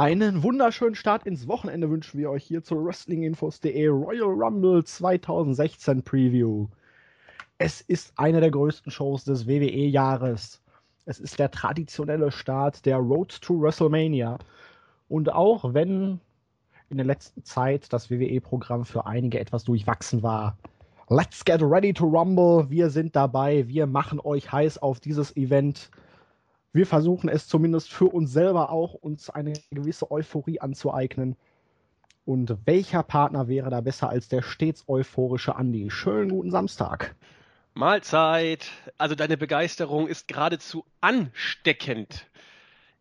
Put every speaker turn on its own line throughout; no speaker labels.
Einen wunderschönen Start ins Wochenende wünschen wir euch hier zur WrestlingInfos.de Royal Rumble 2016 Preview. Es ist eine der größten Shows des WWE-Jahres. Es ist der traditionelle Start der Road to WrestleMania. Und auch wenn in der letzten Zeit das WWE-Programm für einige etwas durchwachsen war, let's get ready to rumble. Wir sind dabei. Wir machen euch heiß auf dieses Event wir versuchen es zumindest für uns selber auch, uns eine gewisse Euphorie anzueignen. Und welcher Partner wäre da besser als der stets euphorische Andi? Schönen guten Samstag.
Mahlzeit. Also deine Begeisterung ist geradezu ansteckend.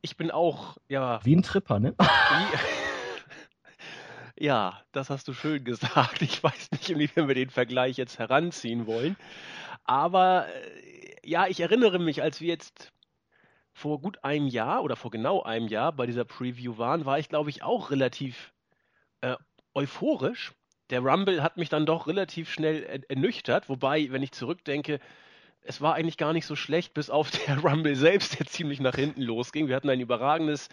Ich bin auch, ja.
Wie ein Tripper, ne?
ja, das hast du schön gesagt. Ich weiß nicht, inwiefern wir den Vergleich jetzt heranziehen wollen. Aber äh, ja, ich erinnere mich, als wir jetzt vor gut einem Jahr oder vor genau einem Jahr bei dieser Preview waren, war ich, glaube ich, auch relativ äh, euphorisch. Der Rumble hat mich dann doch relativ schnell ernüchtert, wobei, wenn ich zurückdenke, es war eigentlich gar nicht so schlecht, bis auf der Rumble selbst, der ziemlich nach hinten losging. Wir hatten ein überragendes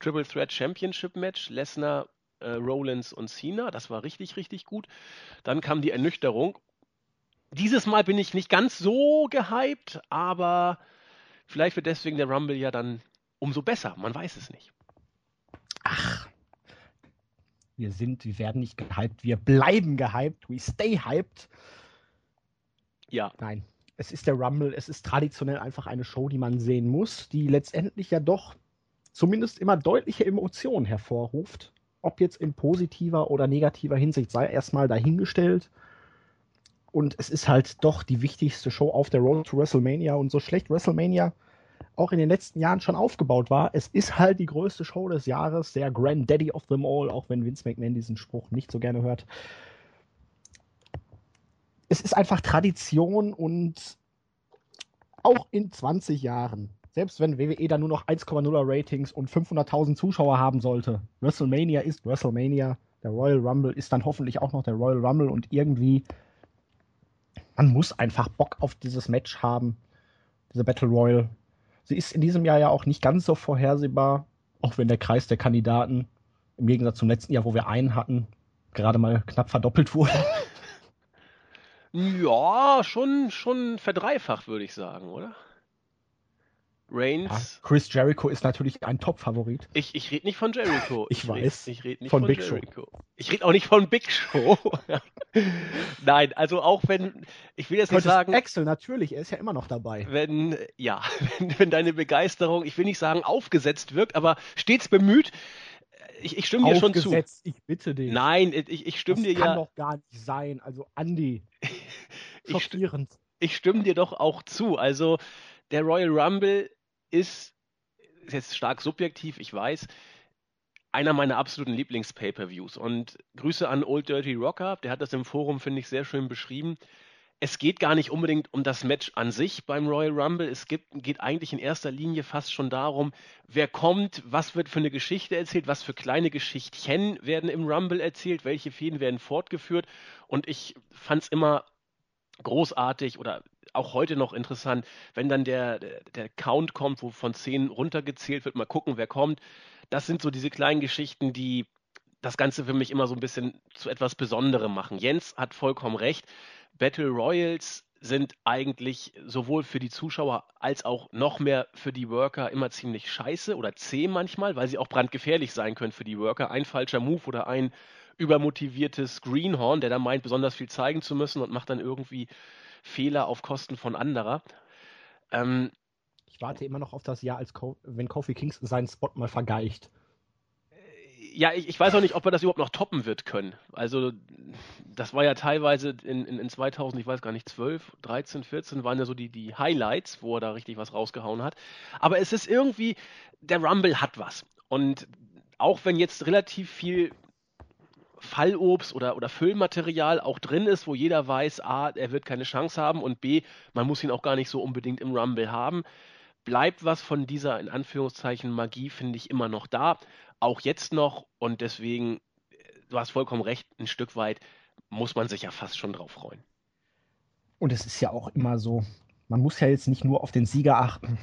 Triple Threat Championship Match, Lesnar, äh, Rollins und Cena. Das war richtig, richtig gut. Dann kam die Ernüchterung. Dieses Mal bin ich nicht ganz so gehypt, aber Vielleicht wird deswegen der Rumble ja dann umso besser. Man weiß es nicht.
Ach, wir sind, wir werden nicht gehypt, wir bleiben gehypt, we stay hyped. Ja. Nein, es ist der Rumble, es ist traditionell einfach eine Show, die man sehen muss, die letztendlich ja doch zumindest immer deutliche Emotionen hervorruft. Ob jetzt in positiver oder negativer Hinsicht sei erstmal dahingestellt. Und es ist halt doch die wichtigste Show auf der Road to WrestleMania. Und so schlecht WrestleMania auch in den letzten Jahren schon aufgebaut war, es ist halt die größte Show des Jahres, der Granddaddy of them all, auch wenn Vince McMahon diesen Spruch nicht so gerne hört. Es ist einfach Tradition und auch in 20 Jahren, selbst wenn WWE dann nur noch 1,0er Ratings und 500.000 Zuschauer haben sollte, WrestleMania ist WrestleMania, der Royal Rumble ist dann hoffentlich auch noch der Royal Rumble und irgendwie man muss einfach Bock auf dieses Match haben, diese Battle Royal. Sie ist in diesem Jahr ja auch nicht ganz so vorhersehbar, auch wenn der Kreis der Kandidaten im Gegensatz zum letzten Jahr, wo wir einen hatten, gerade mal knapp verdoppelt wurde.
Ja, schon, schon verdreifacht, würde ich sagen, oder?
Reigns. Ja, Chris Jericho ist natürlich ein Top-Favorit.
Ich, ich rede nicht von Jericho.
Ich, ich weiß.
Red, ich rede nicht von, von Big Jericho. Show. Ich rede auch nicht von Big Show. Nein, also auch wenn, ich will jetzt nicht sagen.
Axel, natürlich, er ist ja immer noch dabei.
Wenn, ja, wenn, wenn deine Begeisterung, ich will nicht sagen aufgesetzt wirkt, aber stets bemüht, ich, ich stimme dir schon zu.
Ich bitte dich.
Nein, ich, ich stimme
das
dir
ja.
Das
kann doch gar nicht sein. Also, Andy.
Ich, ich stimme dir doch auch zu. Also, der Royal Rumble ist, ist jetzt stark subjektiv, ich weiß, einer meiner absoluten Lieblings-Pay-Per-Views. Und Grüße an Old Dirty Rocker, der hat das im Forum, finde ich, sehr schön beschrieben. Es geht gar nicht unbedingt um das Match an sich beim Royal Rumble. Es gibt, geht eigentlich in erster Linie fast schon darum, wer kommt, was wird für eine Geschichte erzählt, was für kleine Geschichtchen werden im Rumble erzählt, welche Fäden werden fortgeführt. Und ich fand es immer großartig oder auch heute noch interessant, wenn dann der, der Count kommt, wo von 10 runtergezählt wird, mal gucken, wer kommt. Das sind so diese kleinen Geschichten, die das Ganze für mich immer so ein bisschen zu etwas Besonderem machen. Jens hat vollkommen recht. Battle Royals sind eigentlich sowohl für die Zuschauer als auch noch mehr für die Worker immer ziemlich scheiße oder zäh manchmal, weil sie auch brandgefährlich sein können für die Worker. Ein falscher Move oder ein übermotiviertes Greenhorn, der da meint, besonders viel zeigen zu müssen und macht dann irgendwie Fehler auf Kosten von anderer.
Ähm, ich warte immer noch auf das Jahr, als Co wenn Kofi Kings seinen Spot mal vergeicht.
Äh, ja, ich, ich, weiß auch nicht, ob er das überhaupt noch toppen wird können. Also, das war ja teilweise in, in, in 2000, ich weiß gar nicht, 12, 13, 14 waren ja so die, die Highlights, wo er da richtig was rausgehauen hat. Aber es ist irgendwie, der Rumble hat was. Und auch wenn jetzt relativ viel Fallobst oder, oder Füllmaterial auch drin ist, wo jeder weiß, A, er wird keine Chance haben und B, man muss ihn auch gar nicht so unbedingt im Rumble haben, bleibt was von dieser in Anführungszeichen Magie, finde ich, immer noch da. Auch jetzt noch und deswegen, äh, du hast vollkommen recht, ein Stück weit muss man sich ja fast schon drauf freuen.
Und es ist ja auch immer so, man muss ja jetzt nicht nur auf den Sieger achten.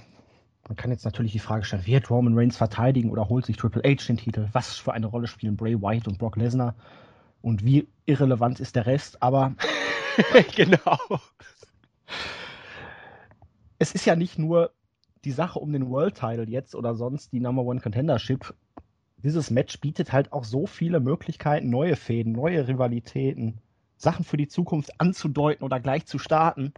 Man kann jetzt natürlich die Frage stellen, wird Roman Reigns verteidigen oder holt sich Triple H den Titel? Was für eine Rolle spielen Bray Wyatt und Brock Lesnar? Und wie irrelevant ist der Rest? Aber genau. Es ist ja nicht nur die Sache um den World Title jetzt oder sonst die Number One Contendership. Dieses Match bietet halt auch so viele Möglichkeiten, neue Fäden, neue Rivalitäten, Sachen für die Zukunft anzudeuten oder gleich zu starten.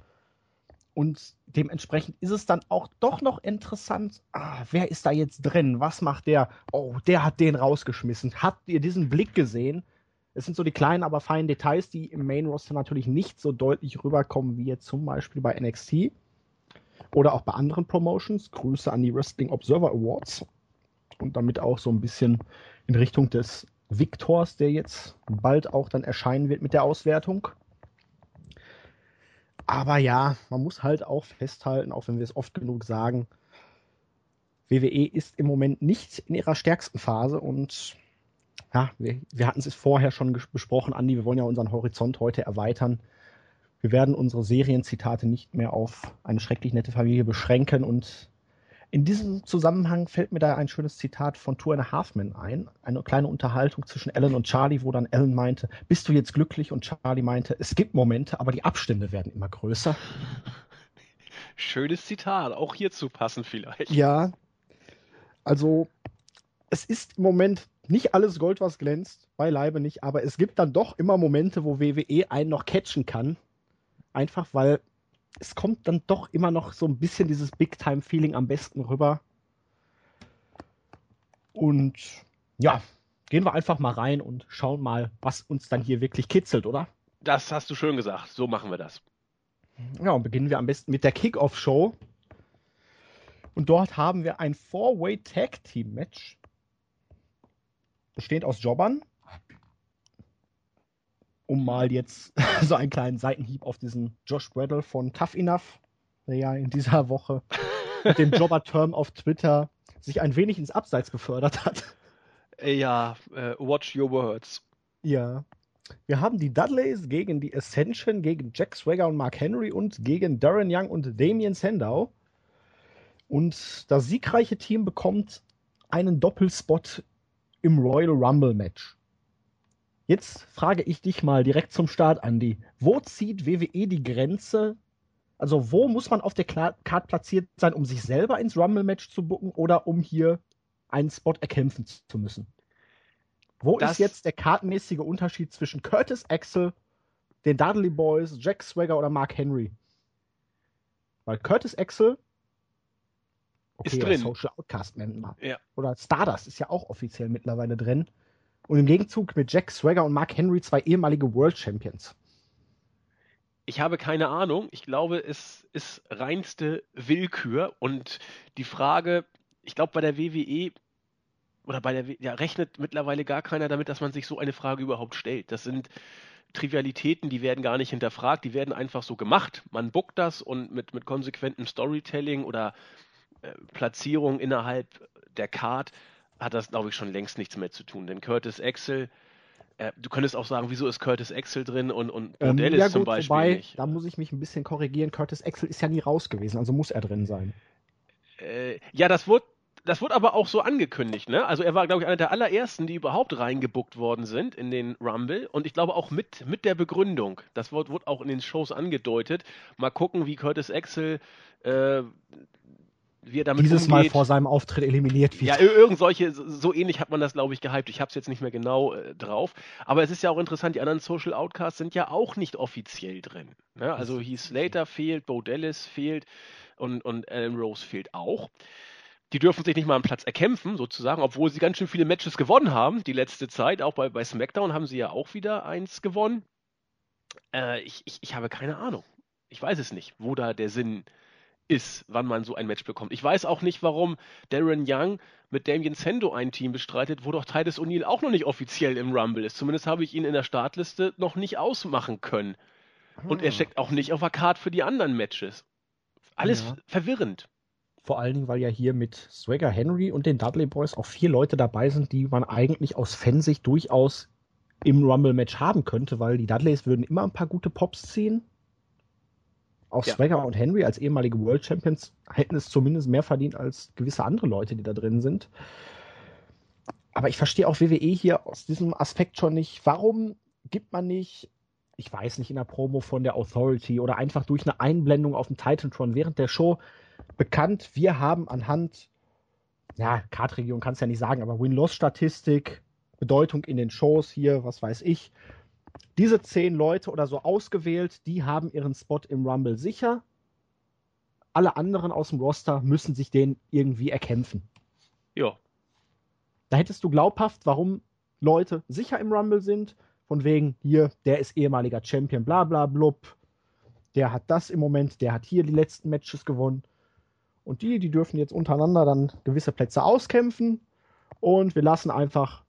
Und dementsprechend ist es dann auch doch noch interessant, ah, wer ist da jetzt drin? Was macht der? Oh, der hat den rausgeschmissen. Habt ihr diesen Blick gesehen? Es sind so die kleinen, aber feinen Details, die im Main Roster natürlich nicht so deutlich rüberkommen wie jetzt zum Beispiel bei NXT oder auch bei anderen Promotions. Grüße an die Wrestling Observer Awards und damit auch so ein bisschen in Richtung des Victors, der jetzt bald auch dann erscheinen wird mit der Auswertung. Aber ja, man muss halt auch festhalten, auch wenn wir es oft genug sagen, WWE ist im Moment nicht in ihrer stärksten Phase und ja, wir, wir hatten es vorher schon besprochen, Andi, wir wollen ja unseren Horizont heute erweitern. Wir werden unsere Serienzitate nicht mehr auf eine schrecklich nette Familie beschränken und in diesem Zusammenhang fällt mir da ein schönes Zitat von Two and a Half Men ein. Eine kleine Unterhaltung zwischen Ellen und Charlie, wo dann Ellen meinte, bist du jetzt glücklich? Und Charlie meinte, es gibt Momente, aber die Abstände werden immer größer.
Schönes Zitat, auch hierzu passen vielleicht.
Ja, also es ist im Moment nicht alles Gold, was glänzt, beileibe nicht, aber es gibt dann doch immer Momente, wo WWE einen noch catchen kann. Einfach weil es kommt dann doch immer noch so ein bisschen dieses Big-Time-Feeling am besten rüber. Und ja, gehen wir einfach mal rein und schauen mal, was uns dann hier wirklich kitzelt, oder?
Das hast du schön gesagt. So machen wir das.
Ja, und beginnen wir am besten mit der Kickoff-Show. Und dort haben wir ein Four-Way-Tag-Team-Match. Bestehend aus Jobbern um mal jetzt so einen kleinen Seitenhieb auf diesen Josh Bradle von Tough Enough, der ja in dieser Woche mit dem Jobber-Term auf Twitter sich ein wenig ins Abseits befördert hat.
Äh, ja, uh, watch your words.
Ja. Wir haben die Dudleys gegen die Ascension, gegen Jack Swagger und Mark Henry und gegen Darren Young und Damien Sandow. Und das siegreiche Team bekommt einen Doppelspot im Royal Rumble Match. Jetzt frage ich dich mal direkt zum Start, Andy. Wo zieht WWE die Grenze? Also, wo muss man auf der Card platziert sein, um sich selber ins Rumble-Match zu bucken oder um hier einen Spot erkämpfen zu müssen? Wo das ist jetzt der kartenmäßige Unterschied zwischen Curtis Axel, den Dudley Boys, Jack Swagger oder Mark Henry? Weil Curtis Axel
okay, ist drin.
Social Outcast Member. Ja. Oder Stardust ist ja auch offiziell mittlerweile drin. Und im Gegenzug mit Jack Swagger und Mark Henry zwei ehemalige World Champions.
Ich habe keine Ahnung. Ich glaube, es ist reinste Willkür. Und die Frage, ich glaube, bei der WWE oder bei der, ja, rechnet mittlerweile gar keiner damit, dass man sich so eine Frage überhaupt stellt. Das sind Trivialitäten, die werden gar nicht hinterfragt, die werden einfach so gemacht. Man buckt das und mit, mit konsequentem Storytelling oder äh, Platzierung innerhalb der Card hat das, glaube ich, schon längst nichts mehr zu tun. Denn Curtis Axel, äh, du könntest auch sagen, wieso ist Curtis Axel drin und, und
Modell ähm, ja, ist zum Beispiel wobei, nicht. Da muss ich mich ein bisschen korrigieren. Curtis Axel ist ja nie raus gewesen, also muss er drin sein.
Äh, ja, das wurde das wurde aber auch so angekündigt, ne? Also er war, glaube ich, einer der allerersten, die überhaupt reingebuckt worden sind in den Rumble. Und ich glaube auch mit, mit der Begründung. Das wurde, wurde auch in den Shows angedeutet. Mal gucken, wie Curtis Axel äh, wie er damit
Dieses umgeht. Mal vor seinem Auftritt eliminiert
wird. Ja, irgend solche, so ähnlich hat man das, glaube ich, gehypt. Ich habe es jetzt nicht mehr genau äh, drauf. Aber es ist ja auch interessant, die anderen Social Outcasts sind ja auch nicht offiziell drin. Ne? Also Heath Slater fehlt, Bo Dallas fehlt und, und Alan Rose fehlt auch. Die dürfen sich nicht mal einen Platz erkämpfen, sozusagen, obwohl sie ganz schön viele Matches gewonnen haben, die letzte Zeit. Auch bei, bei SmackDown haben sie ja auch wieder eins gewonnen. Äh, ich, ich, ich habe keine Ahnung. Ich weiß es nicht, wo da der Sinn ist ist, wann man so ein Match bekommt. Ich weiß auch nicht, warum Darren Young mit Damien Sendo ein Team bestreitet, wo doch Titus O'Neill auch noch nicht offiziell im Rumble ist. Zumindest habe ich ihn in der Startliste noch nicht ausmachen können. Und er ah. steckt auch nicht auf der Card für die anderen Matches. Alles ja. verwirrend.
Vor allen Dingen, weil ja hier mit Swagger Henry und den Dudley Boys auch vier Leute dabei sind, die man eigentlich aus Fansicht durchaus im Rumble-Match haben könnte, weil die Dudleys würden immer ein paar gute Pops ziehen Auch ja. Swagger und Henry als ehemalige World Champions hätten es zumindest mehr verdient als gewisse andere Leute, die da drin sind. Aber ich verstehe auch WWE hier aus diesem Aspekt schon nicht. Warum gibt man nicht, ich weiß nicht, in der Promo von der Authority oder einfach durch eine Einblendung auf dem Titantron während der Show bekannt, wir haben anhand, ja, Kartregion kannst ja nicht sagen, aber Win-Loss-Statistik, Bedeutung in den Shows hier, was weiß ich. Diese zehn Leute oder so ausgewählt, die haben ihren Spot im Rumble sicher. Alle anderen aus dem Roster müssen sich den irgendwie erkämpfen.
Ja,
da hättest du glaubhaft, warum Leute sicher im Rumble sind, von wegen, hier, der ist ehemaliger Champion, bla bla blub, der hat das im Moment, der hat hier die letzten Matches gewonnen. Und die, die dürfen jetzt untereinander dann gewisse Plätze auskämpfen. Und wir lassen einfach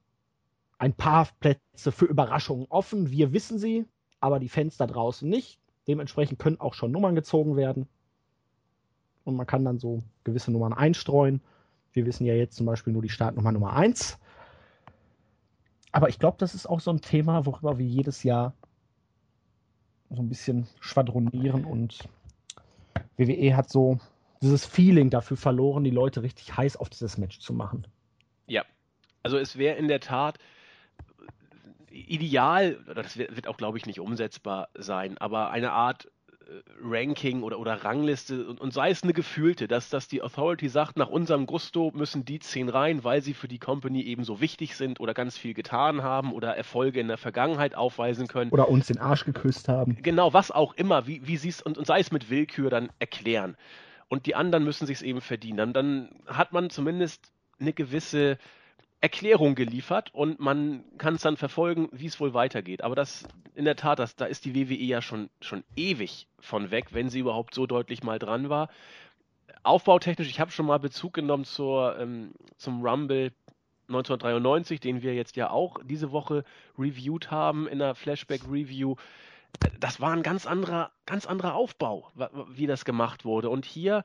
ein paar Plätze für Überraschungen offen. Wir wissen sie, aber die Fans da draußen nicht. Dementsprechend können auch schon Nummern gezogen werden. Und man kann dann so gewisse Nummern einstreuen. Wir wissen ja jetzt zum Beispiel nur die Startnummer Nummer 1. Aber ich glaube, das ist auch so ein Thema, worüber wir jedes Jahr so ein bisschen schwadronieren und WWE hat so dieses Feeling dafür verloren, die Leute richtig heiß auf dieses Match zu machen.
Ja, also es wäre in der Tat ideal, das wird auch, glaube ich, nicht umsetzbar sein, aber eine Art äh, Ranking oder, oder Rangliste und, und, sei es eine gefühlte, dass, dass die Authority sagt, nach unserem Gusto müssen die zehn rein, weil sie für die Company eben so wichtig sind oder ganz viel getan haben oder Erfolge in der Vergangenheit aufweisen können.
Oder uns den Arsch geküsst haben.
Genau, was auch immer, wie, wie sie es und, und sei es mit Willkür dann erklären. Und die anderen müssen sich es eben verdienen. Dann, dann hat man zumindest eine gewisse Erklärung geliefert und man kann es dann verfolgen, wie es wohl weitergeht. Aber das in der Tat, das, da ist die WWE ja schon, schon ewig von weg, wenn sie überhaupt so deutlich mal dran war. Aufbautechnisch, ich habe schon mal Bezug genommen zur, ähm, zum Rumble 1993, den wir jetzt ja auch diese Woche reviewed haben in der Flashback-Review. Das war ein ganz anderer, ganz anderer Aufbau, wie das gemacht wurde. Und hier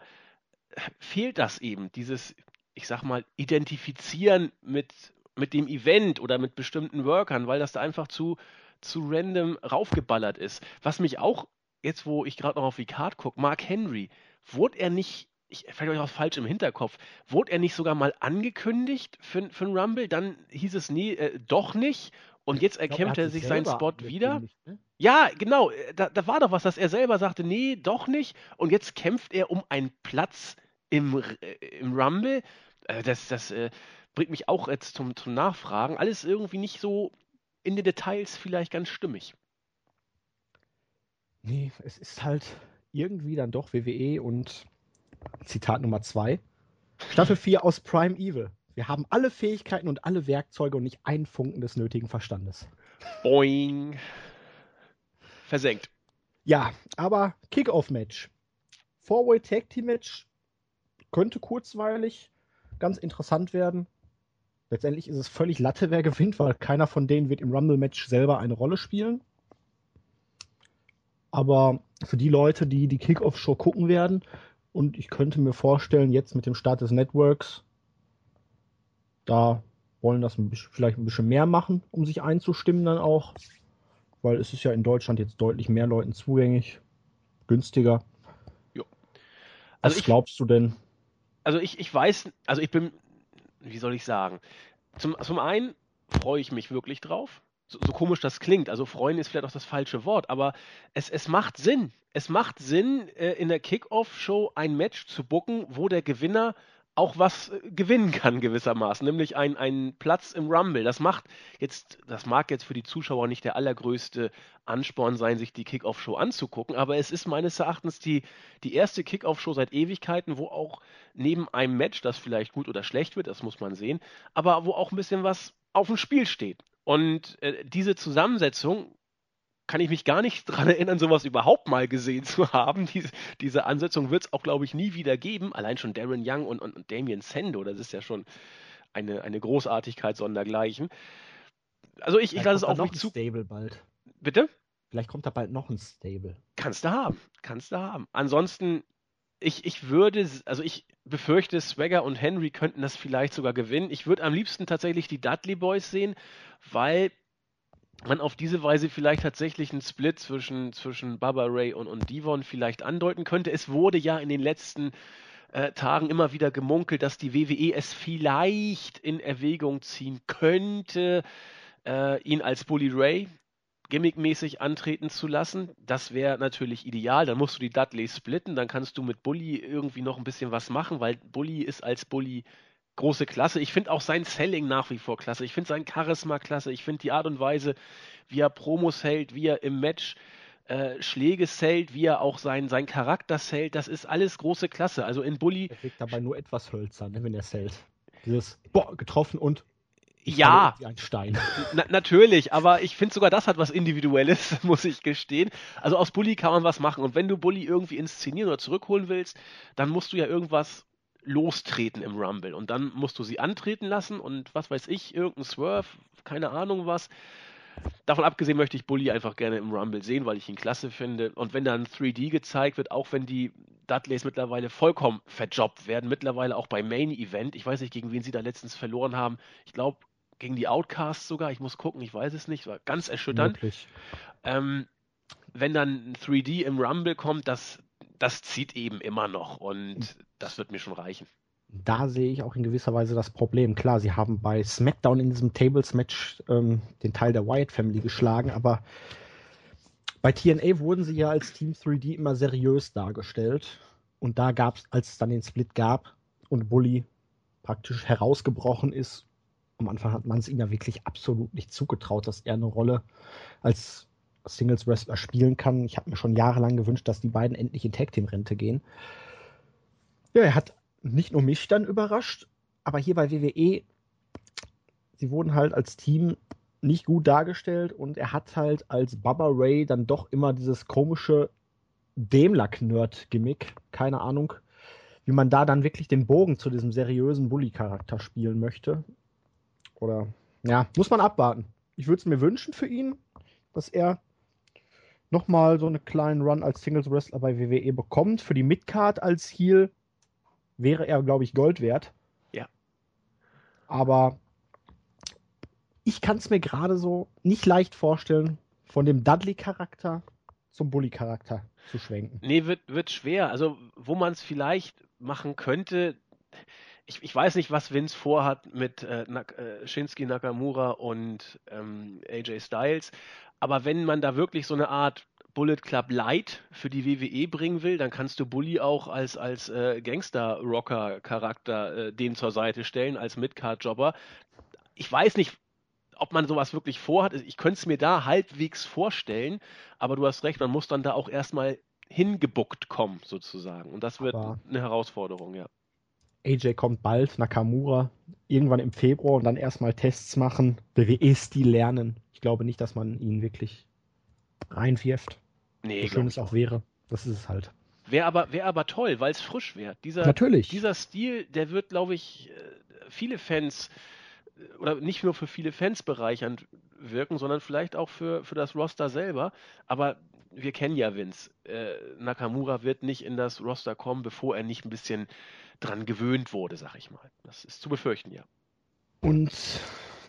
fehlt das eben, dieses, ich sag mal, identifizieren mit, mit dem Event oder mit bestimmten Workern, weil das da einfach zu, zu random raufgeballert ist. Was mich auch, jetzt wo ich gerade noch auf die Card gucke, Mark Henry, wurde er nicht, ich vielleicht euch auch falsch im Hinterkopf, wurde er nicht sogar mal angekündigt für, für einen Rumble? Dann hieß es nie, äh, doch nicht. Und jetzt erkämpft er, er sich seinen Spot wieder. Ne? Ja, genau. Äh, da, da war doch was, dass er selber sagte, nee, doch nicht. Und jetzt kämpft er um einen Platz im, äh, im Rumble. Äh, das das äh, bringt mich auch jetzt zum, zum Nachfragen. Alles irgendwie nicht so in den Details vielleicht ganz stimmig.
Nee, es ist halt irgendwie dann doch WWE und Zitat Nummer 2. Staffel 4 aus Prime Evil. Wir haben alle Fähigkeiten und alle Werkzeuge und nicht einen Funken des nötigen Verstandes.
Boing. Versenkt.
Ja, aber Kickoff-Match. Four-Way Tag Team Match könnte kurzweilig ganz interessant werden. Letztendlich ist es völlig Latte, wer gewinnt, weil keiner von denen wird im Rumble-Match selber eine Rolle spielen. Aber für die Leute, die die Kickoff-Show gucken werden, und ich könnte mir vorstellen, jetzt mit dem Start des Networks, da wollen das ein bisschen, vielleicht ein bisschen mehr machen, um sich einzustimmen dann auch. Weil es ist ja in Deutschland jetzt deutlich mehr Leuten zugänglich, günstiger. Jo. Also Was glaubst du denn?
Also ich, ich weiß, also ich bin, wie soll ich sagen, zum, zum einen freue ich mich wirklich drauf. So, so, komisch das klingt, also freuen ist vielleicht auch das falsche Wort, aber es, es macht Sinn. Es macht Sinn, äh, in der Kickoff-Show ein Match zu bucken, wo der Gewinner auch was äh, gewinnen kann gewissermaßen, nämlich einen Platz im Rumble. Das macht jetzt, das mag jetzt für die Zuschauer nicht der allergrößte Ansporn sein, sich die Kickoff-Show anzugucken, aber es ist meines Erachtens die, die erste Kickoff-Show seit Ewigkeiten, wo auch neben einem Match, das vielleicht gut oder schlecht wird, das muss man sehen, aber wo auch ein bisschen was auf dem Spiel steht. Und äh, diese Zusammensetzung kann ich mich gar nicht daran erinnern, sowas überhaupt mal gesehen zu haben. Diese, diese Ansetzung wird es auch, glaube ich, nie wieder geben. Allein schon Darren Young und, und, und Damien Sando, das ist ja schon eine, eine Großartigkeit sondergleichen. Also ich, ich lasse es auch
nicht zu. Stable bald.
Bitte?
Vielleicht kommt da bald noch ein Stable.
Kannst du haben. Kannst du haben. Ansonsten, ich, ich würde, also ich befürchte, Swagger und Henry könnten das vielleicht sogar gewinnen. Ich würde am liebsten tatsächlich die Dudley Boys sehen, weil man auf diese Weise vielleicht tatsächlich einen Split zwischen, zwischen Baba Ray und, und Devon vielleicht andeuten könnte. Es wurde ja in den letzten äh, Tagen immer wieder gemunkelt, dass die WWE es vielleicht in Erwägung ziehen könnte, äh, ihn als Bully Ray gimmickmäßig antreten zu lassen. Das wäre natürlich ideal. Dann musst du die Dudleys splitten, dann kannst du mit Bully irgendwie noch ein bisschen was machen, weil Bully ist als Bully große Klasse. Ich finde auch sein Selling nach wie vor klasse. Ich finde sein Charisma klasse. Ich finde die Art und Weise, wie er Promos hält, wie er im Match äh, Schläge zählt, wie er auch sein, sein Charakter zählt, das ist alles große Klasse. Also in Bully.
Er wirkt dabei nur etwas hölzern, wenn er zählt. Dieses Boah, getroffen und
ja,
ein Stein.
Na, natürlich, aber ich finde sogar das hat was Individuelles, muss ich gestehen. Also aus Bully kann man was machen. Und wenn du Bully irgendwie inszenieren oder zurückholen willst, dann musst du ja irgendwas lostreten im Rumble. Und dann musst du sie antreten lassen und was weiß ich, irgendein Swerve, keine Ahnung was. Davon abgesehen möchte ich Bully einfach gerne im Rumble sehen, weil ich ihn klasse finde. Und wenn dann 3D gezeigt wird, auch wenn die Dudleys mittlerweile vollkommen verjobbt werden, mittlerweile auch beim Main Event. Ich weiß nicht, gegen wen sie da letztens verloren haben. Ich glaube, gegen die Outcasts sogar. Ich muss gucken, ich weiß es nicht. War ganz erschütternd. Ähm, wenn dann 3D im Rumble kommt, das, das zieht eben immer noch und das wird mir schon reichen
da sehe ich auch in gewisser Weise das Problem. Klar, sie haben bei SmackDown in diesem Tables-Match ähm, den Teil der Wyatt Family geschlagen, aber bei TNA wurden sie ja als Team 3D immer seriös dargestellt. Und da gab es, als es dann den Split gab und Bully praktisch herausgebrochen ist, am Anfang hat man es ihm ja wirklich absolut nicht zugetraut, dass er eine Rolle als Singles Wrestler spielen kann. Ich habe mir schon jahrelang gewünscht, dass die beiden endlich in Tag Team Rente gehen. Ja, er hat nicht nur mich dann überrascht, aber hier bei WWE, sie wurden halt als Team nicht gut dargestellt und er hat halt als Baba Ray dann doch immer dieses komische Demlack-Nerd-Gimmick. Keine Ahnung, wie man da dann wirklich den Bogen zu diesem seriösen Bully-Charakter spielen möchte. Oder, ja, muss man abwarten. Ich würde es mir wünschen für ihn, dass er nochmal so einen kleinen Run als Singles Wrestler bei WWE bekommt. Für die Midcard als Heel wäre er, glaube ich, Gold wert.
Ja.
Aber ich kann es mir gerade so nicht leicht vorstellen, von dem Dudley-Charakter zum Bully-Charakter zu schwenken.
Nee, wird, wird schwer. Also, wo man es vielleicht machen könnte, ich, ich, weiß nicht, was Vince vorhat mit äh, Nak äh, Shinsuke Nakamura und ähm, AJ Styles, aber wenn man da wirklich so eine Art Bullet Club Light für die WWE bringen will, dann kannst du Bully auch als, als äh, Gangster-Rocker-Charakter äh, dem zur Seite stellen, als Midcard-Jobber. Ich weiß nicht, ob man sowas wirklich vorhat. Ich könnte es mir da halbwegs vorstellen, aber du hast recht, man muss dann da auch erstmal hingebuckt kommen, sozusagen. Und das wird aber eine Herausforderung, ja.
AJ kommt bald, Nakamura irgendwann im Februar und dann erstmal Tests machen, WWE-Stil lernen. Ich glaube nicht, dass man ihn wirklich reinwirft. Nee, so schön es auch wäre. Das ist es halt.
Wäre aber, wär aber toll, weil es frisch wäre. Dieser,
Natürlich.
Dieser Stil, der wird, glaube ich, äh, viele Fans äh, oder nicht nur für viele Fans bereichernd wirken, sondern vielleicht auch für, für das Roster selber. Aber wir kennen ja Vince. Äh, Nakamura wird nicht in das Roster kommen, bevor er nicht ein bisschen dran gewöhnt wurde, sag ich mal. Das ist zu befürchten, ja.
Und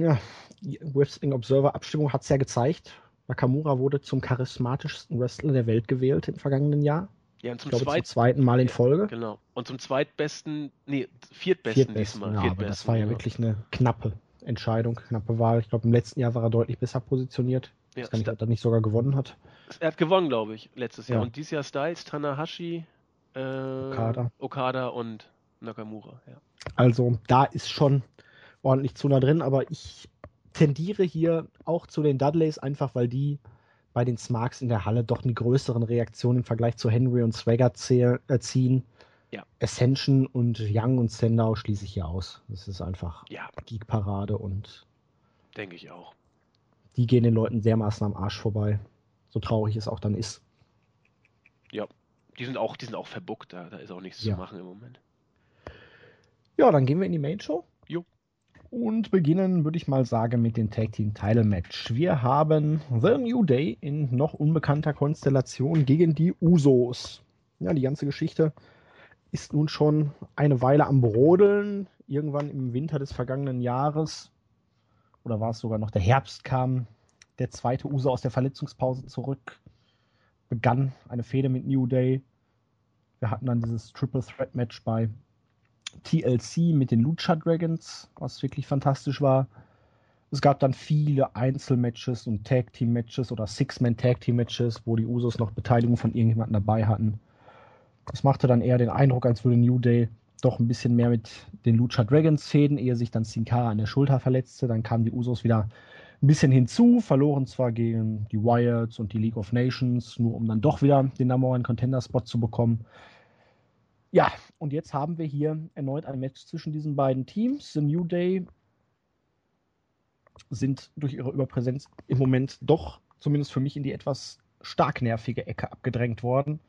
ja, die Wrestling Observer Abstimmung hat es ja gezeigt. Nakamura wurde zum charismatischsten Wrestler der Welt gewählt im vergangenen Jahr.
Ja, und zum,
glaube, zweit, zum zweiten Mal in Folge.
Genau. Und zum zweitbesten, nee, viertbesten, viertbesten diesmal.
Ja, Viertbesten, das war ja, ja wirklich eine knappe Entscheidung, knappe Wahl. Ich glaube, im letzten Jahr war er deutlich besser positioniert. Ja, ich weiß nicht, ob er nicht sogar gewonnen hat.
Er hat gewonnen, glaube ich, letztes Jahr. Ja. Und dieses Jahr Styles, Tanahashi, äh, Okada. Okada und Nakamura. Ja.
Also da ist schon ordentlich Zuna drin, aber ich tendiere hier auch zu den Dudleys, einfach weil die bei den Smarks in der Halle doch eine größeren Reaktion im Vergleich zu Henry und Swagger erziehen. Ja. Ascension und Young und Sendau schließe ich hier aus. Das ist einfach
ja.
Geek-Parade und.
Denke ich auch.
Die gehen den Leuten dermaßen am Arsch vorbei. So traurig es auch dann ist.
Ja. Die sind auch, die sind auch verbuckt, da, da ist auch nichts ja. zu machen im Moment.
Ja, dann gehen wir in die Main Show. Und beginnen, würde ich mal sagen, mit dem Tag Team Title Match. Wir haben The New Day in noch unbekannter Konstellation gegen die Usos. Ja, die ganze Geschichte ist nun schon eine Weile am Brodeln. Irgendwann im Winter des vergangenen Jahres, oder war es sogar noch der Herbst kam, der zweite Uso aus der Verletzungspause zurück. Begann eine Fehde mit New Day. Wir hatten dann dieses Triple Threat Match bei TLC mit den Lucha Dragons, was wirklich fantastisch war. Es gab dann viele Einzelmatches und Tag Team Matches oder Six-Man Tag Team Matches, wo die Usos noch Beteiligung von irgendjemandem dabei hatten. Das machte dann eher den Eindruck, als würde New Day doch ein bisschen mehr mit den Lucha Dragons fäden, ehe sich dann Sin Cara an der Schulter verletzte. Dann kamen die Usos wieder ein bisschen hinzu, verloren zwar gegen die Wyatts und die League of Nations, nur um dann doch wieder den Number One Contender Spot zu bekommen. Ja, und jetzt haben wir hier erneut ein Match zwischen diesen beiden Teams. The New Day sind durch ihre Überpräsenz im Moment doch, zumindest für mich, in die etwas stark nervige Ecke abgedrängt worden.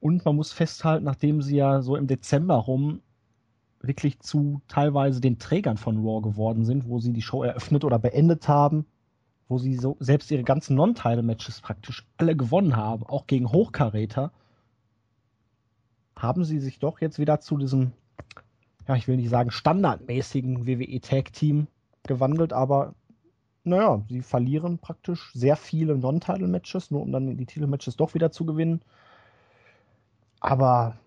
Und man muss festhalten, nachdem sie ja so im Dezember rum wirklich zu teilweise den Trägern von Raw geworden sind, wo sie die Show eröffnet oder beendet haben, wo sie so selbst ihre ganzen Non-Title-Matches praktisch alle gewonnen haben, auch gegen Hochkaräter, haben sie sich doch jetzt wieder zu diesem, ja, ich will nicht sagen standardmäßigen WWE-Tag-Team gewandelt, aber naja, sie verlieren praktisch sehr viele Non-Title-Matches, nur um dann die Titel-Matches doch wieder zu gewinnen. Aber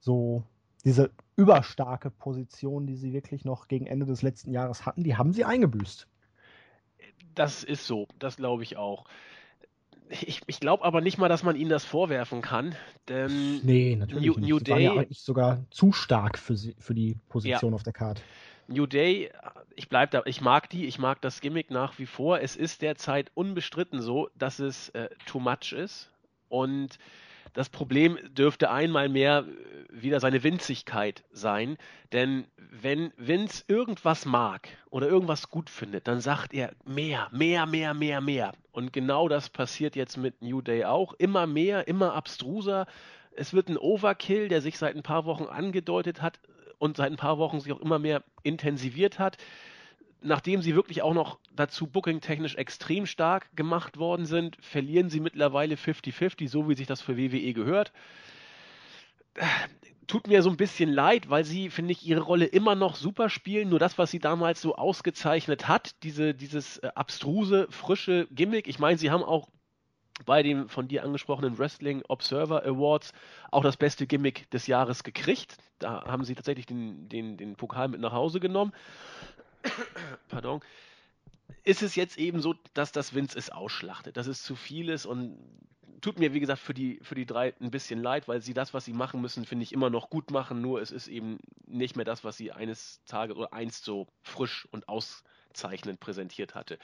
so diese überstarke Position, die sie wirklich noch gegen Ende des letzten Jahres hatten, die haben sie eingebüßt.
Das ist so, das glaube ich auch. Ich, ich glaube aber nicht mal, dass man ihnen das vorwerfen kann. Denn
nee, natürlich New, nicht. New Day war ja eigentlich sogar zu stark für, sie, für die Position ja. auf der Karte.
New Day, ich bleib da, ich mag die, ich mag das Gimmick nach wie vor. Es ist derzeit unbestritten so, dass es äh, too much ist. Und das Problem dürfte einmal mehr äh, wieder seine Winzigkeit sein. Denn wenn Vince irgendwas mag oder irgendwas gut findet, dann sagt er mehr, mehr, mehr, mehr, mehr. Und genau das passiert jetzt mit New Day auch. Immer mehr, immer abstruser. Es wird ein Overkill, der sich seit ein paar Wochen angedeutet hat, und seit ein paar Wochen sich auch immer mehr intensiviert hat. Nachdem sie wirklich auch noch dazu booking-technisch extrem stark gemacht worden sind, verlieren sie mittlerweile 50-50, so wie sich das für WWE gehört. Tut mir so ein bisschen leid, weil sie, finde ich, ihre Rolle immer noch super spielen. Nur das, was sie damals so ausgezeichnet hat, diese, dieses äh, abstruse, frische Gimmick. Ich meine, sie haben auch bei dem von dir angesprochenen Wrestling Observer Awards auch das beste Gimmick des Jahres gekriegt. Da haben sie tatsächlich den, den, den Pokal mit nach Hause genommen. Pardon. Ist es jetzt eben so, dass das Vince es ausschlachtet, dass es zu viel ist und tut mir, wie gesagt, für die, für die drei ein bisschen leid, weil sie das, was sie machen müssen, finde ich immer noch gut machen, nur es ist eben nicht mehr das, was sie eines Tages oder einst so frisch und auszeichnend präsentiert hatte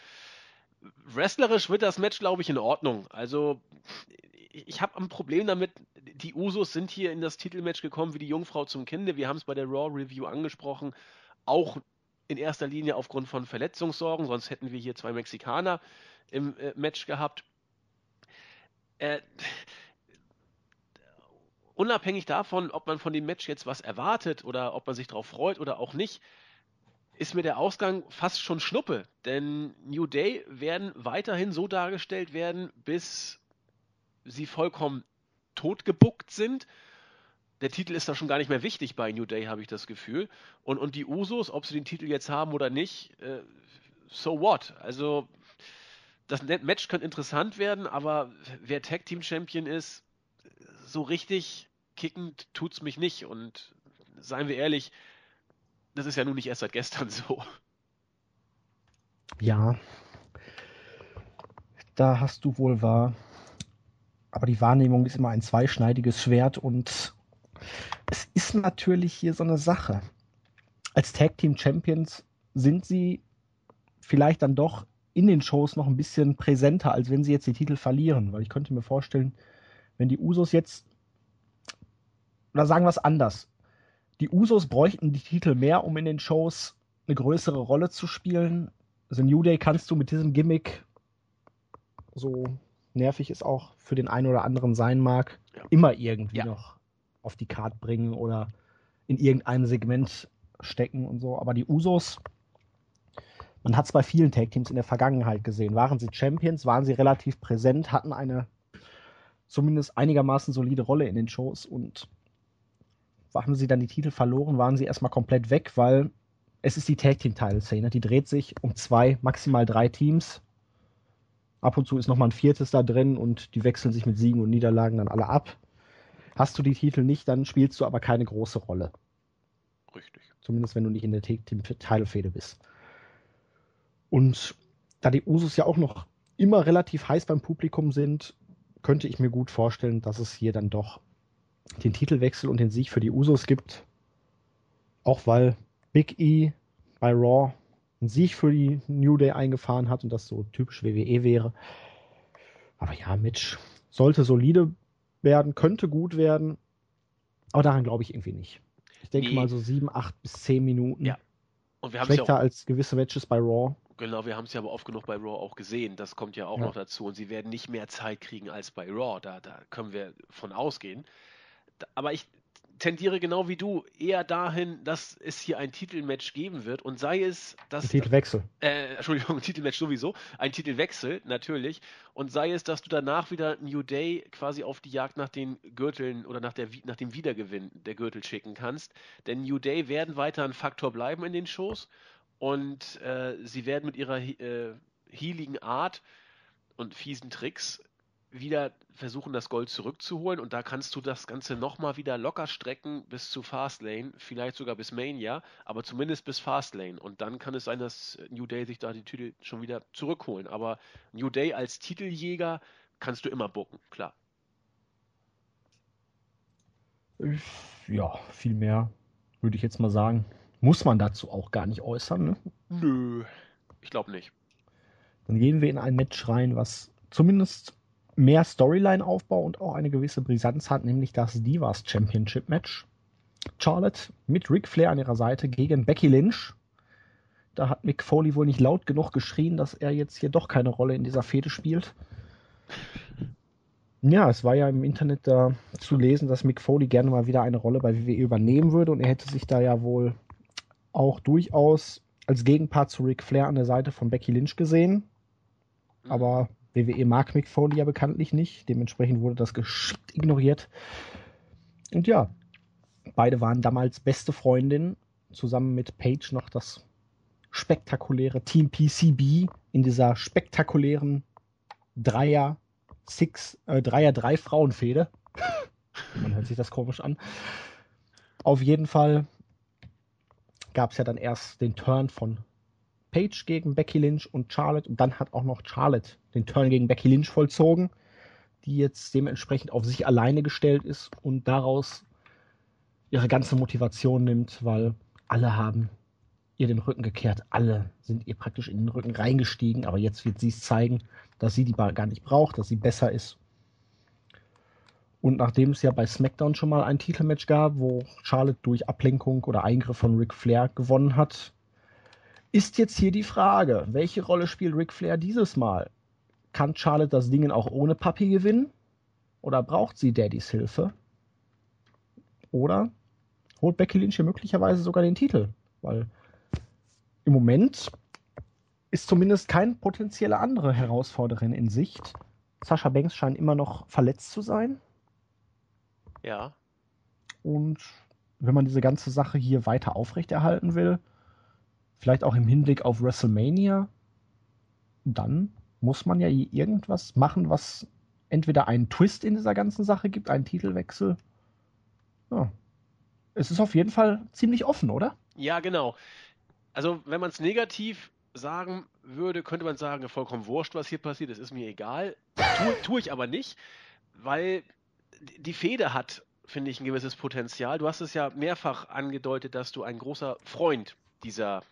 wrestlerisch wird das Match, glaube ich, in Ordnung. Also ich habe ein Problem damit, die Usos sind hier in das Titelmatch gekommen wie die Jungfrau zum Kinde. Wir haben es bei der Raw Review angesprochen. Auch in erster Linie aufgrund von Verletzungssorgen, sonst hätten wir hier zwei Mexikaner im äh, Match gehabt. Äh, unabhängig davon, ob man von dem Match jetzt was erwartet oder ob man sich darauf freut oder auch nicht, ist mir der Ausgang fast schon Schnuppe. Denn New Day werden weiterhin so dargestellt werden, bis sie vollkommen totgebuckt sind. Der Titel ist da schon gar nicht mehr wichtig bei New Day, habe ich das Gefühl. Und, und die Usos, ob sie den Titel jetzt haben oder nicht, äh, so what? Also, das Match könnte interessant werden, aber wer Tag Team Champion ist, so richtig kickend tut es mich nicht. Und seien wir ehrlich, das ist ja nun nicht erst seit gestern so.
Ja, da hast du wohl wahr. Aber die Wahrnehmung ist immer ein zweischneidiges Schwert und es ist natürlich hier so eine Sache. Als Tag Team Champions sind sie vielleicht dann doch in den Shows noch ein bisschen präsenter, als wenn sie jetzt die Titel verlieren. Weil ich könnte mir vorstellen, wenn die Usos jetzt, oder sagen wir es anders, die Usos bräuchten die Titel mehr, um in den Shows eine größere Rolle zu spielen. The New Day kannst du mit diesem Gimmick, so nervig es auch für den einen oder anderen sein mag, immer irgendwie ja. noch auf die Karte bringen oder in irgendeinem Segment stecken und so. Aber die Usos, man hat es bei vielen Tag Teams in der Vergangenheit gesehen. Waren sie Champions, waren sie relativ präsent, hatten eine zumindest einigermaßen solide Rolle in den Shows und haben sie dann die Titel verloren, waren sie erstmal komplett weg, weil es ist die Tag Team Title Szene. Die dreht sich um zwei, maximal drei Teams. Ab und zu ist nochmal ein viertes da drin und die wechseln sich mit Siegen und Niederlagen dann alle ab. Hast du die Titel nicht, dann spielst du aber keine große Rolle.
Richtig.
Zumindest wenn du nicht in der Teilfäde bist. Und da die Usos ja auch noch immer relativ heiß beim Publikum sind, könnte ich mir gut vorstellen, dass es hier dann doch den Titelwechsel und den Sieg für die Usos gibt. Auch weil Big E bei Raw einen Sieg für die New Day eingefahren hat und das so typisch WWE wäre. Aber ja, Mitch sollte solide werden, könnte gut werden, aber daran glaube ich irgendwie nicht. Ich denke nee. mal so sieben, acht bis zehn Minuten.
Ja. Und wir haben
Schlechter ja als gewisse Matches bei Raw.
Genau, wir haben es ja aber oft genug bei Raw auch gesehen. Das kommt ja auch ja. noch dazu. Und sie werden nicht mehr Zeit kriegen als bei Raw. Da, da können wir von ausgehen. Aber ich, tendiere genau wie du eher dahin, dass es hier ein Titelmatch geben wird und sei es, dass. Ein
Titelwechsel.
Äh, Entschuldigung, Titelmatch sowieso. Ein Titelwechsel, natürlich. Und sei es, dass du danach wieder New Day quasi auf die Jagd nach den Gürteln oder nach, der, nach dem Wiedergewinn der Gürtel schicken kannst. Denn New Day werden weiter ein Faktor bleiben in den Shows und äh, sie werden mit ihrer äh, healigen Art und fiesen Tricks wieder versuchen, das Gold zurückzuholen und da kannst du das Ganze nochmal wieder locker strecken bis zu Fastlane, vielleicht sogar bis Mania, aber zumindest bis Fastlane und dann kann es sein, dass New Day sich da die Titel schon wieder zurückholen, aber New Day als Titeljäger kannst du immer bucken, klar.
Ja, viel mehr würde ich jetzt mal sagen. Muss man dazu auch gar nicht äußern, ne?
Nö, ich glaube nicht.
Dann gehen wir in ein Match rein, was zumindest mehr Storyline-Aufbau und auch eine gewisse Brisanz hat, nämlich das Divas Championship Match. Charlotte mit Ric Flair an ihrer Seite gegen Becky Lynch. Da hat Mick Foley wohl nicht laut genug geschrien, dass er jetzt hier doch keine Rolle in dieser Fehde spielt. Ja, es war ja im Internet da zu lesen, dass Mick Foley gerne mal wieder eine Rolle bei WWE übernehmen würde und er hätte sich da ja wohl auch durchaus als Gegenpart zu Ric Flair an der Seite von Becky Lynch gesehen. Aber WWE mag Mick Foley ja bekanntlich nicht. Dementsprechend wurde das geschickt ignoriert. Und ja, beide waren damals beste Freundinnen. Zusammen mit Paige noch das spektakuläre Team PCB in dieser spektakulären Dreier Six, äh, Dreier drei Frauenfehde. Man hört sich das komisch an. Auf jeden Fall gab es ja dann erst den Turn von Page gegen Becky Lynch und Charlotte. Und dann hat auch noch Charlotte den Turn gegen Becky Lynch vollzogen, die jetzt dementsprechend auf sich alleine gestellt ist und daraus ihre ganze Motivation nimmt, weil alle haben ihr den Rücken gekehrt, alle sind ihr praktisch in den Rücken reingestiegen, aber jetzt wird sie es zeigen, dass sie die Bar gar nicht braucht, dass sie besser ist. Und nachdem es ja bei SmackDown schon mal ein Titelmatch gab, wo Charlotte durch Ablenkung oder Eingriff von Ric Flair gewonnen hat, ist jetzt hier die Frage, welche Rolle spielt Ric Flair dieses Mal? Kann Charlotte das Ding auch ohne Papi gewinnen? Oder braucht sie Daddys Hilfe? Oder holt Becky Lynch hier möglicherweise sogar den Titel? Weil im Moment ist zumindest keine potenzielle andere Herausforderin in Sicht. Sascha Banks scheint immer noch verletzt zu sein.
Ja.
Und wenn man diese ganze Sache hier weiter aufrechterhalten will, vielleicht auch im Hinblick auf WrestleMania, dann muss man ja irgendwas machen, was entweder einen Twist in dieser ganzen Sache gibt, einen Titelwechsel. Ja. Es ist auf jeden Fall ziemlich offen, oder?
Ja, genau. Also, wenn man es negativ sagen würde, könnte man sagen, vollkommen wurscht, was hier passiert, es ist mir egal. Tue, tue ich aber nicht, weil die Fehde hat, finde ich, ein gewisses Potenzial. Du hast es ja mehrfach angedeutet, dass du ein großer Freund dieser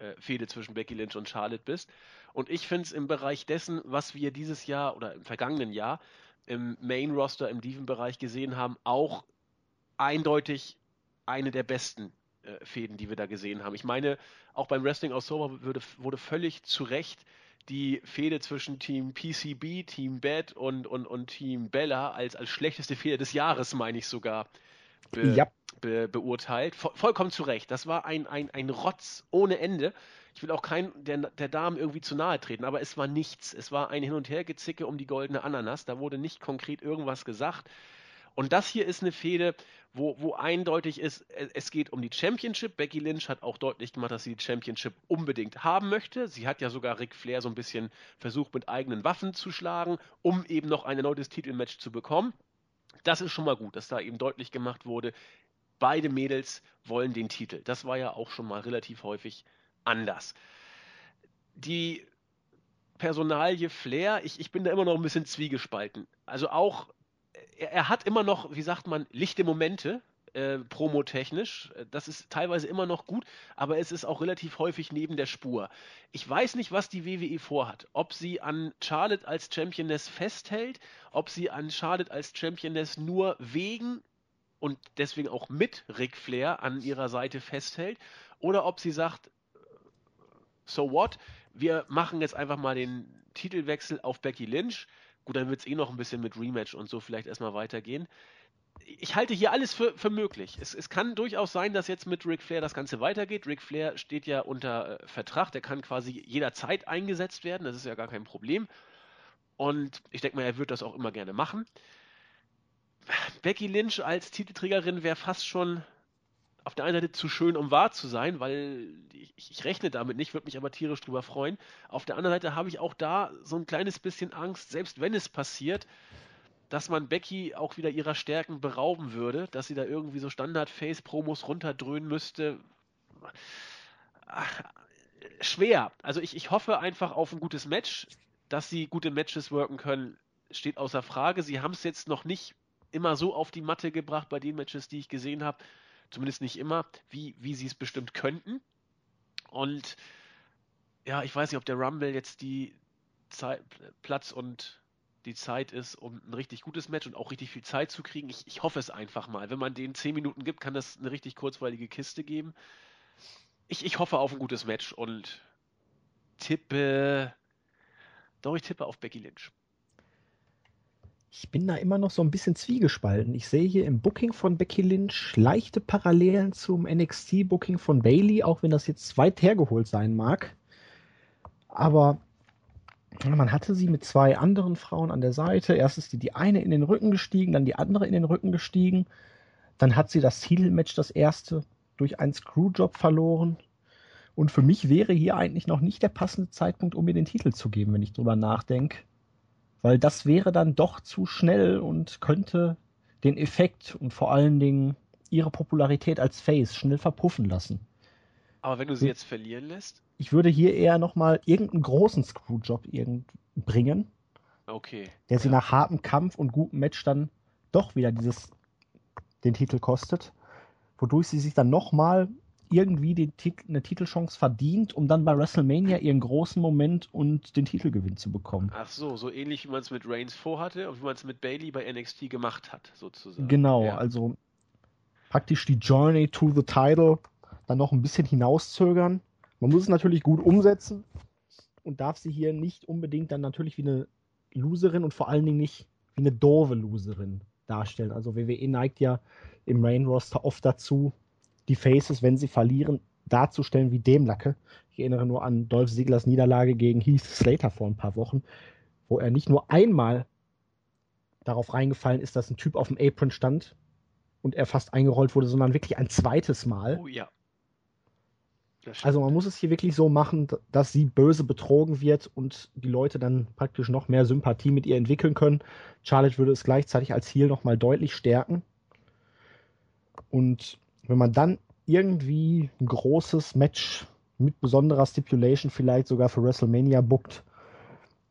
äh, Fehde zwischen Becky Lynch und Charlotte bist. Und ich finde es im Bereich dessen, was wir dieses Jahr oder im vergangenen Jahr im Main Roster im Diven-Bereich gesehen haben, auch eindeutig eine der besten äh, Fäden, die wir da gesehen haben. Ich meine, auch beim Wrestling aus Sober wurde, wurde völlig zu Recht die Fehde zwischen Team PCB, Team Bad und, und, und Team Bella als, als schlechteste Fehde des Jahres, meine ich sogar, be, ja. be, beurteilt. Vo vollkommen zu Recht. Das war ein, ein, ein Rotz ohne Ende. Ich will auch keinen der, der Damen irgendwie zu nahe treten, aber es war nichts. Es war ein Hin- und Hergezicke um die goldene Ananas. Da wurde nicht konkret irgendwas gesagt. Und das hier ist eine Fehde, wo, wo eindeutig ist, es geht um die Championship. Becky Lynch hat auch deutlich gemacht, dass sie die Championship unbedingt haben möchte. Sie hat ja sogar Ric Flair so ein bisschen versucht, mit eigenen Waffen zu schlagen, um eben noch ein erneutes Titelmatch zu bekommen. Das ist schon mal gut, dass da eben deutlich gemacht wurde, beide Mädels wollen den Titel. Das war ja auch schon mal relativ häufig anders. Die Personalie Flair, ich, ich bin da immer noch ein bisschen zwiegespalten. Also auch er, er hat immer noch, wie sagt man, lichte Momente, äh, promotechnisch. Das ist teilweise immer noch gut, aber es ist auch relativ häufig neben der Spur. Ich weiß nicht, was die WWE vorhat. Ob sie an Charlotte als Championess festhält, ob sie an Charlotte als Championess nur wegen und deswegen auch mit Ric Flair an ihrer Seite festhält, oder ob sie sagt, so what, wir machen jetzt einfach mal den Titelwechsel auf Becky Lynch Gut, dann wird es eh noch ein bisschen mit Rematch und so vielleicht erstmal weitergehen. Ich halte hier alles für, für möglich. Es, es, kann durchaus sein, dass jetzt mit Ric Flair das Ganze weitergeht. Ric Flair steht ja unter äh, Vertrag, der kann quasi jederzeit eingesetzt werden, das ist ja gar kein Problem. Und ich denke mal, er wird das auch immer gerne machen. Becky Lynch als Titelträgerin wäre fast schon auf der einen Seite zu schön, um wahr zu sein, weil ich, ich rechne damit nicht, würde mich aber tierisch drüber freuen. Auf der anderen Seite habe ich auch da so ein kleines bisschen Angst, selbst wenn es passiert, dass man Becky auch wieder ihrer Stärken berauben würde, dass sie da irgendwie so Standard-Face-Promos runterdröhnen müsste. Ach, schwer. Also ich, ich hoffe einfach auf ein gutes Match. Dass sie gute Matches worken können, steht außer Frage. Sie haben es jetzt noch nicht immer so auf die Matte gebracht bei den Matches, die ich gesehen habe zumindest nicht immer, wie, wie sie es bestimmt könnten. Und ja, ich weiß nicht, ob der Rumble jetzt die Zeit, Platz und die Zeit ist, um ein richtig gutes Match und auch richtig viel Zeit zu kriegen. Ich, ich hoffe es einfach mal. Wenn man denen 10 Minuten gibt, kann das eine richtig kurzweilige Kiste geben. Ich, ich hoffe auf ein gutes Match und tippe. Doch, ich tippe auf Becky Lynch
ich bin da immer noch so ein bisschen zwiegespalten. Ich sehe hier im Booking von Becky Lynch leichte Parallelen zum NXT-Booking von Bailey, auch wenn das jetzt weit hergeholt sein mag. Aber man hatte sie mit zwei anderen Frauen an der Seite. Erst ist die, die eine in den Rücken gestiegen, dann die andere in den Rücken gestiegen. Dann hat sie das Titelmatch, das erste, durch einen Screwjob verloren. Und für mich wäre hier eigentlich noch nicht der passende Zeitpunkt, um mir den Titel zu geben, wenn ich drüber nachdenke weil das wäre dann doch zu schnell und könnte den Effekt und vor allen Dingen ihre Popularität als Face schnell verpuffen lassen.
Aber wenn du sie jetzt verlieren lässt?
Ich würde hier eher nochmal irgendeinen großen Screwjob bringen.
Okay.
Der sie nach hartem Kampf und gutem Match dann doch wieder dieses, den Titel kostet. Wodurch sie sich dann nochmal irgendwie die, eine Titelchance verdient, um dann bei WrestleMania ihren großen Moment und den Titelgewinn zu bekommen.
Ach so, so ähnlich wie man es mit Reigns vorhatte und wie man es mit Bailey bei NXT gemacht hat, sozusagen.
Genau, ja. also praktisch die Journey to the Title dann noch ein bisschen hinauszögern. Man muss es natürlich gut umsetzen und darf sie hier nicht unbedingt dann natürlich wie eine Loserin und vor allen Dingen nicht wie eine doofe Loserin darstellen. Also WWE neigt ja im Main Roster oft dazu, die Faces, wenn sie verlieren, darzustellen wie Dämlacke. Ich erinnere nur an Dolph Ziglers Niederlage gegen Heath Slater vor ein paar Wochen, wo er nicht nur einmal darauf reingefallen ist, dass ein Typ auf dem Apron stand und er fast eingerollt wurde, sondern wirklich ein zweites Mal.
Oh ja.
Also man muss es hier wirklich so machen, dass sie böse betrogen wird und die Leute dann praktisch noch mehr Sympathie mit ihr entwickeln können. Charlotte würde es gleichzeitig als Heel nochmal deutlich stärken. Und wenn man dann irgendwie ein großes Match mit besonderer Stipulation vielleicht sogar für WrestleMania bookt,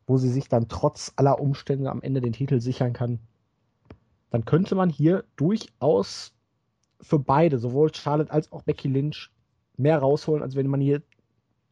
wo sie sich dann trotz aller Umstände am Ende den Titel sichern kann, dann könnte man hier durchaus für beide, sowohl Charlotte als auch Becky Lynch, mehr rausholen, als wenn man hier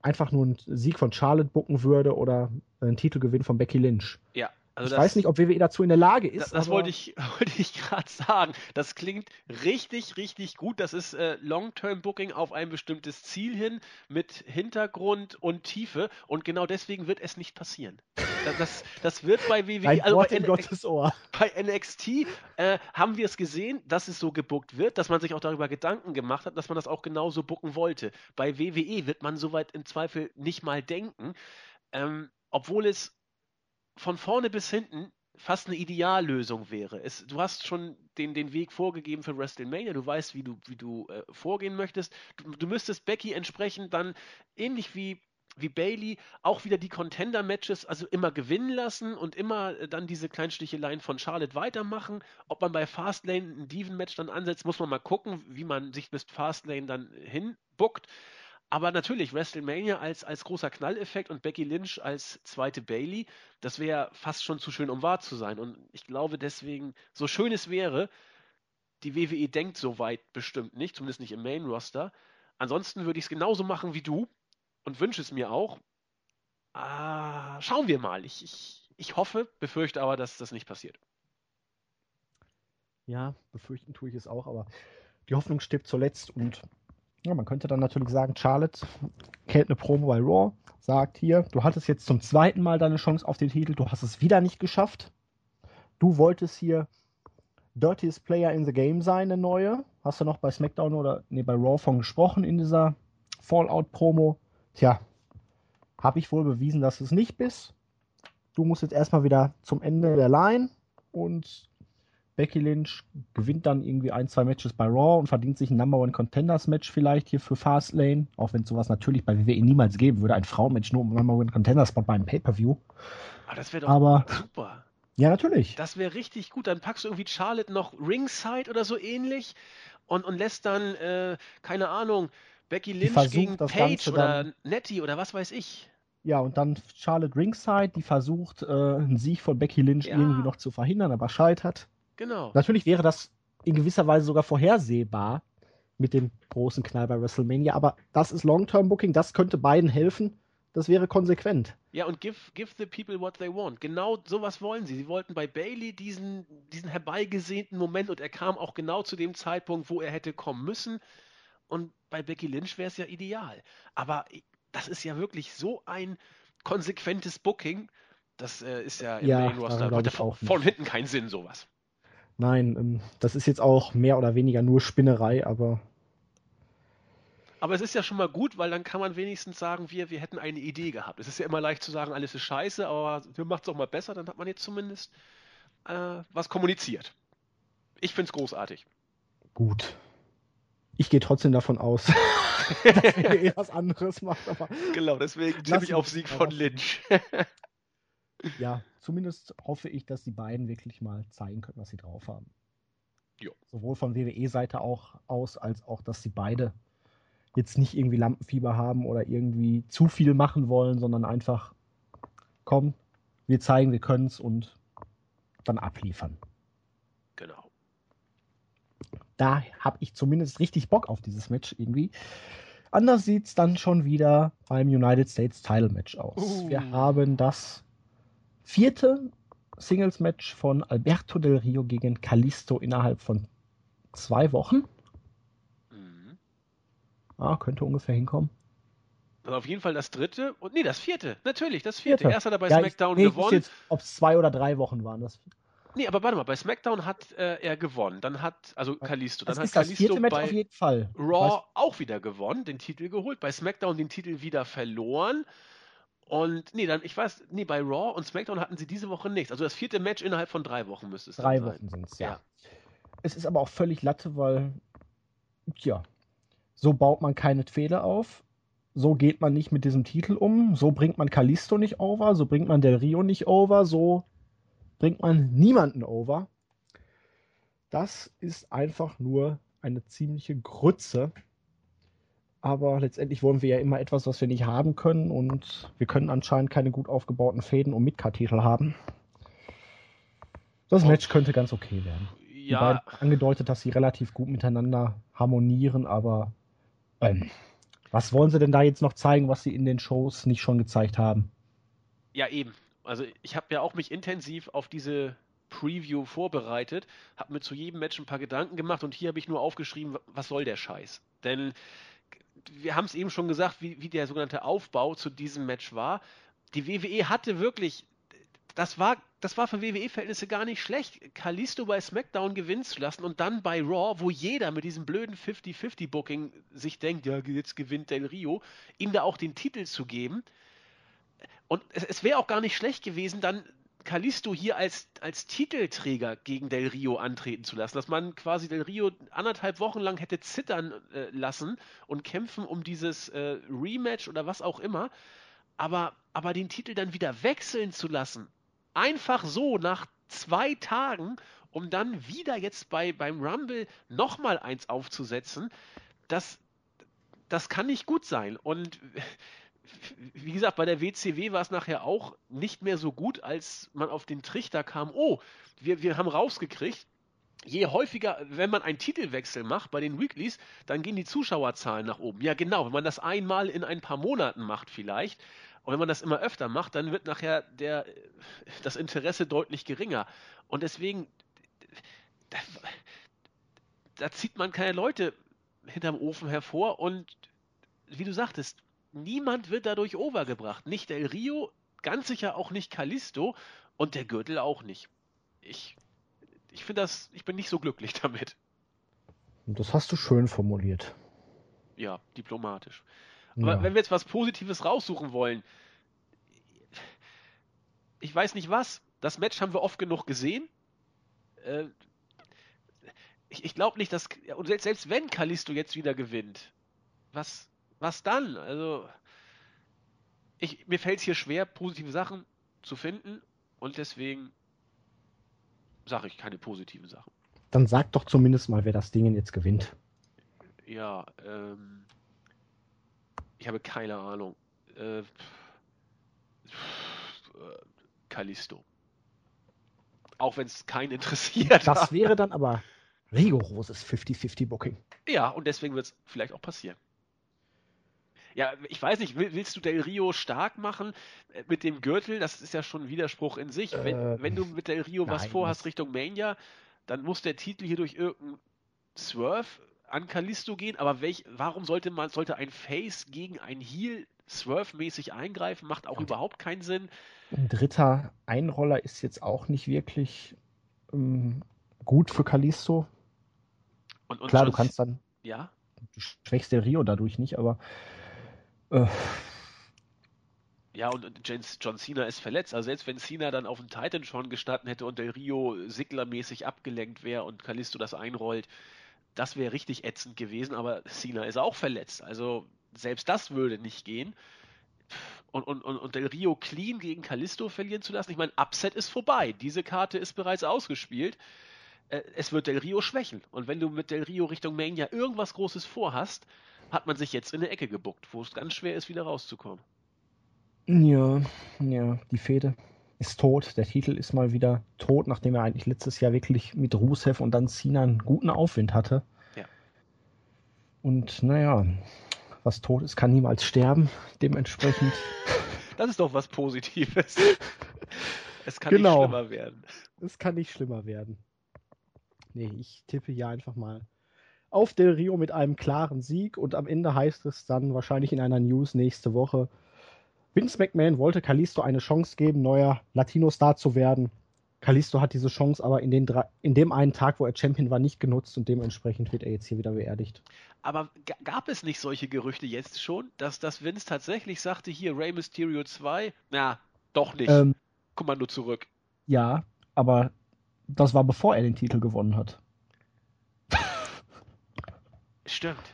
einfach nur einen Sieg von Charlotte bucken würde oder einen Titelgewinn von Becky Lynch.
Ja,
also ich das, weiß nicht, ob WWE dazu in der Lage ist.
Das, das wollte ich, wollte ich gerade sagen. Das klingt richtig, richtig gut. Das ist äh, Long-Term-Booking auf ein bestimmtes Ziel hin mit Hintergrund und Tiefe. Und genau deswegen wird es nicht passieren. Das, das, das wird bei WWE,
Ein also bei, Gottes Ohr.
bei NXT äh, haben wir es gesehen, dass es so gebuckt wird, dass man sich auch darüber Gedanken gemacht hat, dass man das auch genauso bucken wollte. Bei WWE wird man soweit im Zweifel nicht mal denken. Ähm, obwohl es von vorne bis hinten fast eine Ideallösung wäre. Es, du hast schon den, den Weg vorgegeben für WrestleMania, du weißt, wie du, wie du äh, vorgehen möchtest. Du, du müsstest Becky entsprechend dann ähnlich wie wie Bailey auch wieder die Contender-Matches also immer gewinnen lassen und immer äh, dann diese Kleinsticheleien von Charlotte weitermachen. Ob man bei Fastlane ein Diven-Match dann ansetzt, muss man mal gucken, wie man sich bis Fastlane dann hinbuckt. Aber natürlich, WrestleMania als, als großer Knalleffekt und Becky Lynch als zweite Bailey, das wäre fast schon zu schön, um wahr zu sein. Und ich glaube deswegen, so schön es wäre, die WWE denkt so weit bestimmt nicht, zumindest nicht im Main-Roster. Ansonsten würde ich es genauso machen wie du und wünsche es mir auch. Ah, schauen wir mal. Ich, ich, ich hoffe, befürchte aber, dass das nicht passiert.
Ja, befürchten tue ich es auch, aber die Hoffnung stirbt zuletzt und ja, man könnte dann natürlich sagen, Charlotte hält eine Promo bei Raw, sagt hier, du hattest jetzt zum zweiten Mal deine Chance auf den Titel, du hast es wieder nicht geschafft. Du wolltest hier Dirtiest Player in the Game sein, eine neue. Hast du noch bei SmackDown oder nee, bei Raw von gesprochen in dieser Fallout-Promo. Tja, habe ich wohl bewiesen, dass du es nicht bist. Du musst jetzt erstmal wieder zum Ende der Line und Becky Lynch gewinnt dann irgendwie ein, zwei Matches bei Raw und verdient sich ein Number One Contenders Match vielleicht hier für Fastlane. Auch wenn es sowas natürlich bei WWE niemals geben würde. Ein Frauenmatch nur um Number One Contenders Spot bei einem Pay-Per-View.
Aber ah, das wäre doch Aber, super.
Ja, natürlich.
Das wäre richtig gut. Dann packst du irgendwie Charlotte noch Ringside oder so ähnlich und, und lässt dann, äh, keine Ahnung, Becky Lynch versucht, gegen Paige oder Nettie oder was weiß ich.
Ja, und dann Charlotte Ringside, die versucht, äh, einen Sieg von Becky Lynch ja. irgendwie noch zu verhindern, aber scheitert.
Genau.
Natürlich wäre das in gewisser Weise sogar vorhersehbar mit dem großen Knall bei WrestleMania, aber das ist Long-Term-Booking, das könnte beiden helfen. Das wäre konsequent.
Ja, und give, give the people what they want. Genau sowas wollen sie. Sie wollten bei Bailey diesen, diesen herbeigesehnten Moment und er kam auch genau zu dem Zeitpunkt, wo er hätte kommen müssen. Und bei Becky Lynch wäre es ja ideal. Aber das ist ja wirklich so ein konsequentes Booking. Das äh, ist ja im
ja, Main Roster.
Von, von hinten keinen Sinn, sowas.
Nein, ähm, das ist jetzt auch mehr oder weniger nur Spinnerei, aber.
Aber es ist ja schon mal gut, weil dann kann man wenigstens sagen, wir, wir hätten eine Idee gehabt. Es ist ja immer leicht zu sagen, alles ist scheiße, aber wir machen es auch mal besser, dann hat man jetzt zumindest äh, was kommuniziert. Ich finde es großartig.
Gut. Ich gehe trotzdem davon aus, dass er eh was anderes macht. Aber
genau, deswegen tippe ich auf Sieg von Lynch.
ja, zumindest hoffe ich, dass die beiden wirklich mal zeigen können, was sie drauf haben. Jo. Sowohl von WWE-Seite auch aus, als auch, dass sie beide jetzt nicht irgendwie Lampenfieber haben oder irgendwie zu viel machen wollen, sondern einfach, komm, wir zeigen, wir können es und dann abliefern.
Genau.
Da habe ich zumindest richtig Bock auf dieses Match irgendwie. Anders sieht es dann schon wieder beim United States Title Match aus. Uh. Wir haben das vierte Singles-Match von Alberto Del Rio gegen Kalisto innerhalb von zwei Wochen. Mhm. Ah, könnte ungefähr hinkommen.
Also auf jeden Fall das dritte und nee, das vierte, natürlich, das vierte. vierte. Erst hat er bei ja, SmackDown
ich, nee,
gewonnen.
Ob es zwei oder drei Wochen waren. Das
Nee, aber warte mal, bei SmackDown hat äh, er gewonnen. Dann hat, also Kalisto, dann
das
hat Kalisto
bei auf jeden Fall.
Raw auch wieder gewonnen, den Titel geholt, bei SmackDown den Titel wieder verloren und nee, dann, ich weiß, nee, bei Raw und SmackDown hatten sie diese Woche nichts. Also das vierte Match innerhalb von drei Wochen müsste es
drei sein. Drei Wochen sind es, ja. ja. Es ist aber auch völlig Latte, weil, tja, so baut man keine Fehler auf. So geht man nicht mit diesem Titel um. So bringt man Kalisto nicht over. So bringt man Del Rio nicht over. So bringt man niemanden over. Das ist einfach nur eine ziemliche Grütze aber letztendlich wollen wir ja immer etwas, was wir nicht haben können und wir können anscheinend keine gut aufgebauten Fäden um Midcard-Titel haben. Das Match könnte ganz okay werden.
Ja.
angedeutet, dass sie relativ gut miteinander harmonieren, aber ähm, was wollen sie denn da jetzt noch zeigen, was sie in den Shows nicht schon gezeigt haben?
Ja, eben. Also ich habe ja auch mich intensiv auf diese Preview vorbereitet, habe mir zu jedem Match ein paar Gedanken gemacht und hier habe ich nur aufgeschrieben, was soll der Scheiß? Denn wir haben es eben schon gesagt, wie, wie der sogenannte Aufbau zu diesem Match war. Die WWE hatte wirklich, das war, das war für WWE-Verhältnisse gar nicht schlecht, Kalisto bei SmackDown gewinnen zu lassen und dann bei Raw, wo jeder mit diesem blöden 50-50-Booking sich denkt, ja, jetzt gewinnt Del Rio, ihm da auch den Titel zu geben. Und es, es wäre auch gar nicht schlecht gewesen, dann Kalisto hier als, als Titelträger gegen Del Rio antreten zu lassen, dass man quasi Del Rio anderthalb Wochen lang hätte zittern äh, lassen und kämpfen um dieses äh, Rematch oder was auch immer, aber, aber den Titel dann wieder wechseln zu lassen, einfach so nach zwei Tagen, um dann wieder jetzt bei, beim Rumble nochmal eins aufzusetzen, das, das kann nicht gut sein. Und wie gesagt, bei der WCW war es nachher auch nicht mehr so gut, als man auf den Trichter kam, oh, wir, wir haben rausgekriegt, je häufiger, wenn man einen Titelwechsel macht bei den Weeklies, dann gehen die Zuschauerzahlen nach oben. Ja, genau, wenn man das einmal in ein paar Monaten macht vielleicht, und wenn man das immer öfter macht, dann wird nachher der, das Interesse deutlich geringer. Und deswegen, da, da zieht man keine Leute hinterm Ofen hervor und wie du sagtest, niemand wird dadurch overgebracht. Nicht Del Rio, ganz sicher auch nicht Callisto und der Gürtel auch nicht. Ich, ich finde das, ich bin nicht so glücklich damit.
Das hast du schön formuliert.
Ja, diplomatisch. Aber ja. wenn wir jetzt was Positives raussuchen wollen, ich weiß nicht was. Das Match haben wir oft genug gesehen. Äh, ich, ich glaube nicht, dass. Und selbst, selbst wenn Kalisto jetzt wieder gewinnt, was, was dann? Also, ich, mir fällt es hier schwer, positive Sachen zu finden und deswegen sage ich keine positiven Sachen.
Dann sag doch zumindest mal, wer das Ding jetzt gewinnt.
Ja, ähm, ich habe keine Ahnung. Äh, Kalisto. Auch wenn es keinen interessiert.
Das wäre dann aber rigoroses 50-50 Booking.
Ja, und deswegen wird es vielleicht auch passieren. Ja, ich weiß nicht, willst du Del Rio stark machen äh, mit dem Gürtel? Das ist ja schon ein Widerspruch in sich. Äh, wenn, wenn, du mit Del Rio nein, was vorhast Richtung Mania, dann muss der Titel hier durch irgendeinen Swerve an Kalisto gehen. Aber welch, warum sollte man, sollte ein Face gegen ein Heel Swerve-mäßig eingreifen? Macht auch und überhaupt keinen Sinn.
Ein dritter Einroller ist jetzt auch nicht wirklich ähm, gut für Kalisto. Und, und Klar, du kannst dann.
Ja.
Du schwächst der Rio dadurch nicht, aber
ja, und John Cena ist verletzt. Also selbst wenn Cena dann auf dem Titan schon gestanden hätte und Del Rio Sigler-mäßig abgelenkt wäre und Kalisto das einrollt, das wäre richtig ätzend gewesen. Aber Cena ist auch verletzt. Also selbst das würde nicht gehen. Und, und, und, und Del Rio clean gegen Kalisto verlieren zu lassen. Ich meine, Upset ist vorbei. Diese Karte ist bereits ausgespielt. Äh, es wird Del Rio schwächen. Und wenn du mit Del Rio Richtung Mania irgendwas Großes vorhast, hat man sich jetzt in eine Ecke gebuckt, wo es ganz schwer ist, wieder rauszukommen.
Ja, ja, die Fehde ist tot. Der Titel ist mal wieder tot, nachdem er eigentlich letztes Jahr wirklich mit Rusev und dann Cena einen guten Aufwind hatte.
Ja.
Und naja, was tot ist, kann niemals sterben. Dementsprechend.
Das ist doch was Positives. Es kann
genau.
nicht schlimmer werden.
Es kann nicht schlimmer werden. Nee, ich tippe hier einfach mal auf Del Rio mit einem klaren Sieg und am Ende heißt es dann wahrscheinlich in einer News nächste Woche, Vince McMahon wollte Kalisto eine Chance geben, neuer Latino-Star zu werden. Kalisto hat diese Chance aber in, den in dem einen Tag, wo er Champion war, nicht genutzt und dementsprechend wird er jetzt hier wieder beerdigt.
Aber gab es nicht solche Gerüchte jetzt schon, dass das Vince tatsächlich sagte, hier Rey Mysterio 2? Na, doch nicht. Ähm, Kommando zurück.
Ja, aber das war bevor er den Titel gewonnen hat.
Stimmt.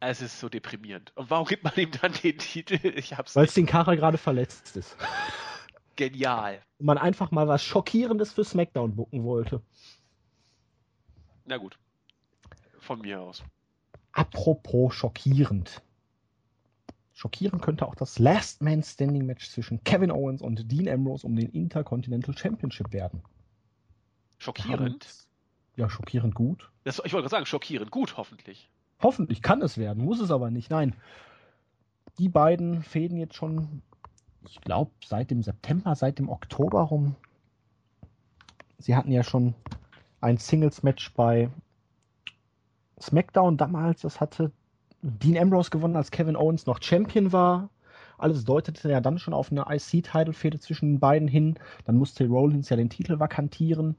Es ist so deprimierend. Und warum gibt man ihm dann den Titel? Ich hab's
Weil Sin Cara gerade verletzt ist.
Genial.
Und man einfach mal was Schockierendes für SmackDown bucken wollte.
Na gut. Von mir aus.
Apropos schockierend. Schockierend könnte auch das Last Man Standing Match zwischen Kevin Owens und Dean Ambrose um den Intercontinental Championship werden.
Schockierend?
Ja, schockierend gut.
Das, ich wollte gerade sagen, schockierend gut, hoffentlich.
Hoffentlich kann es werden, muss es aber nicht. Nein. Die beiden fäden jetzt schon, ich glaube, seit dem September, seit dem Oktober rum. Sie hatten ja schon ein Singles-Match bei SmackDown damals. Das hatte Dean Ambrose gewonnen, als Kevin Owens noch Champion war. Alles deutete ja dann schon auf eine IC-Title-Fehde zwischen den beiden hin. Dann musste Rollins ja den Titel vakantieren.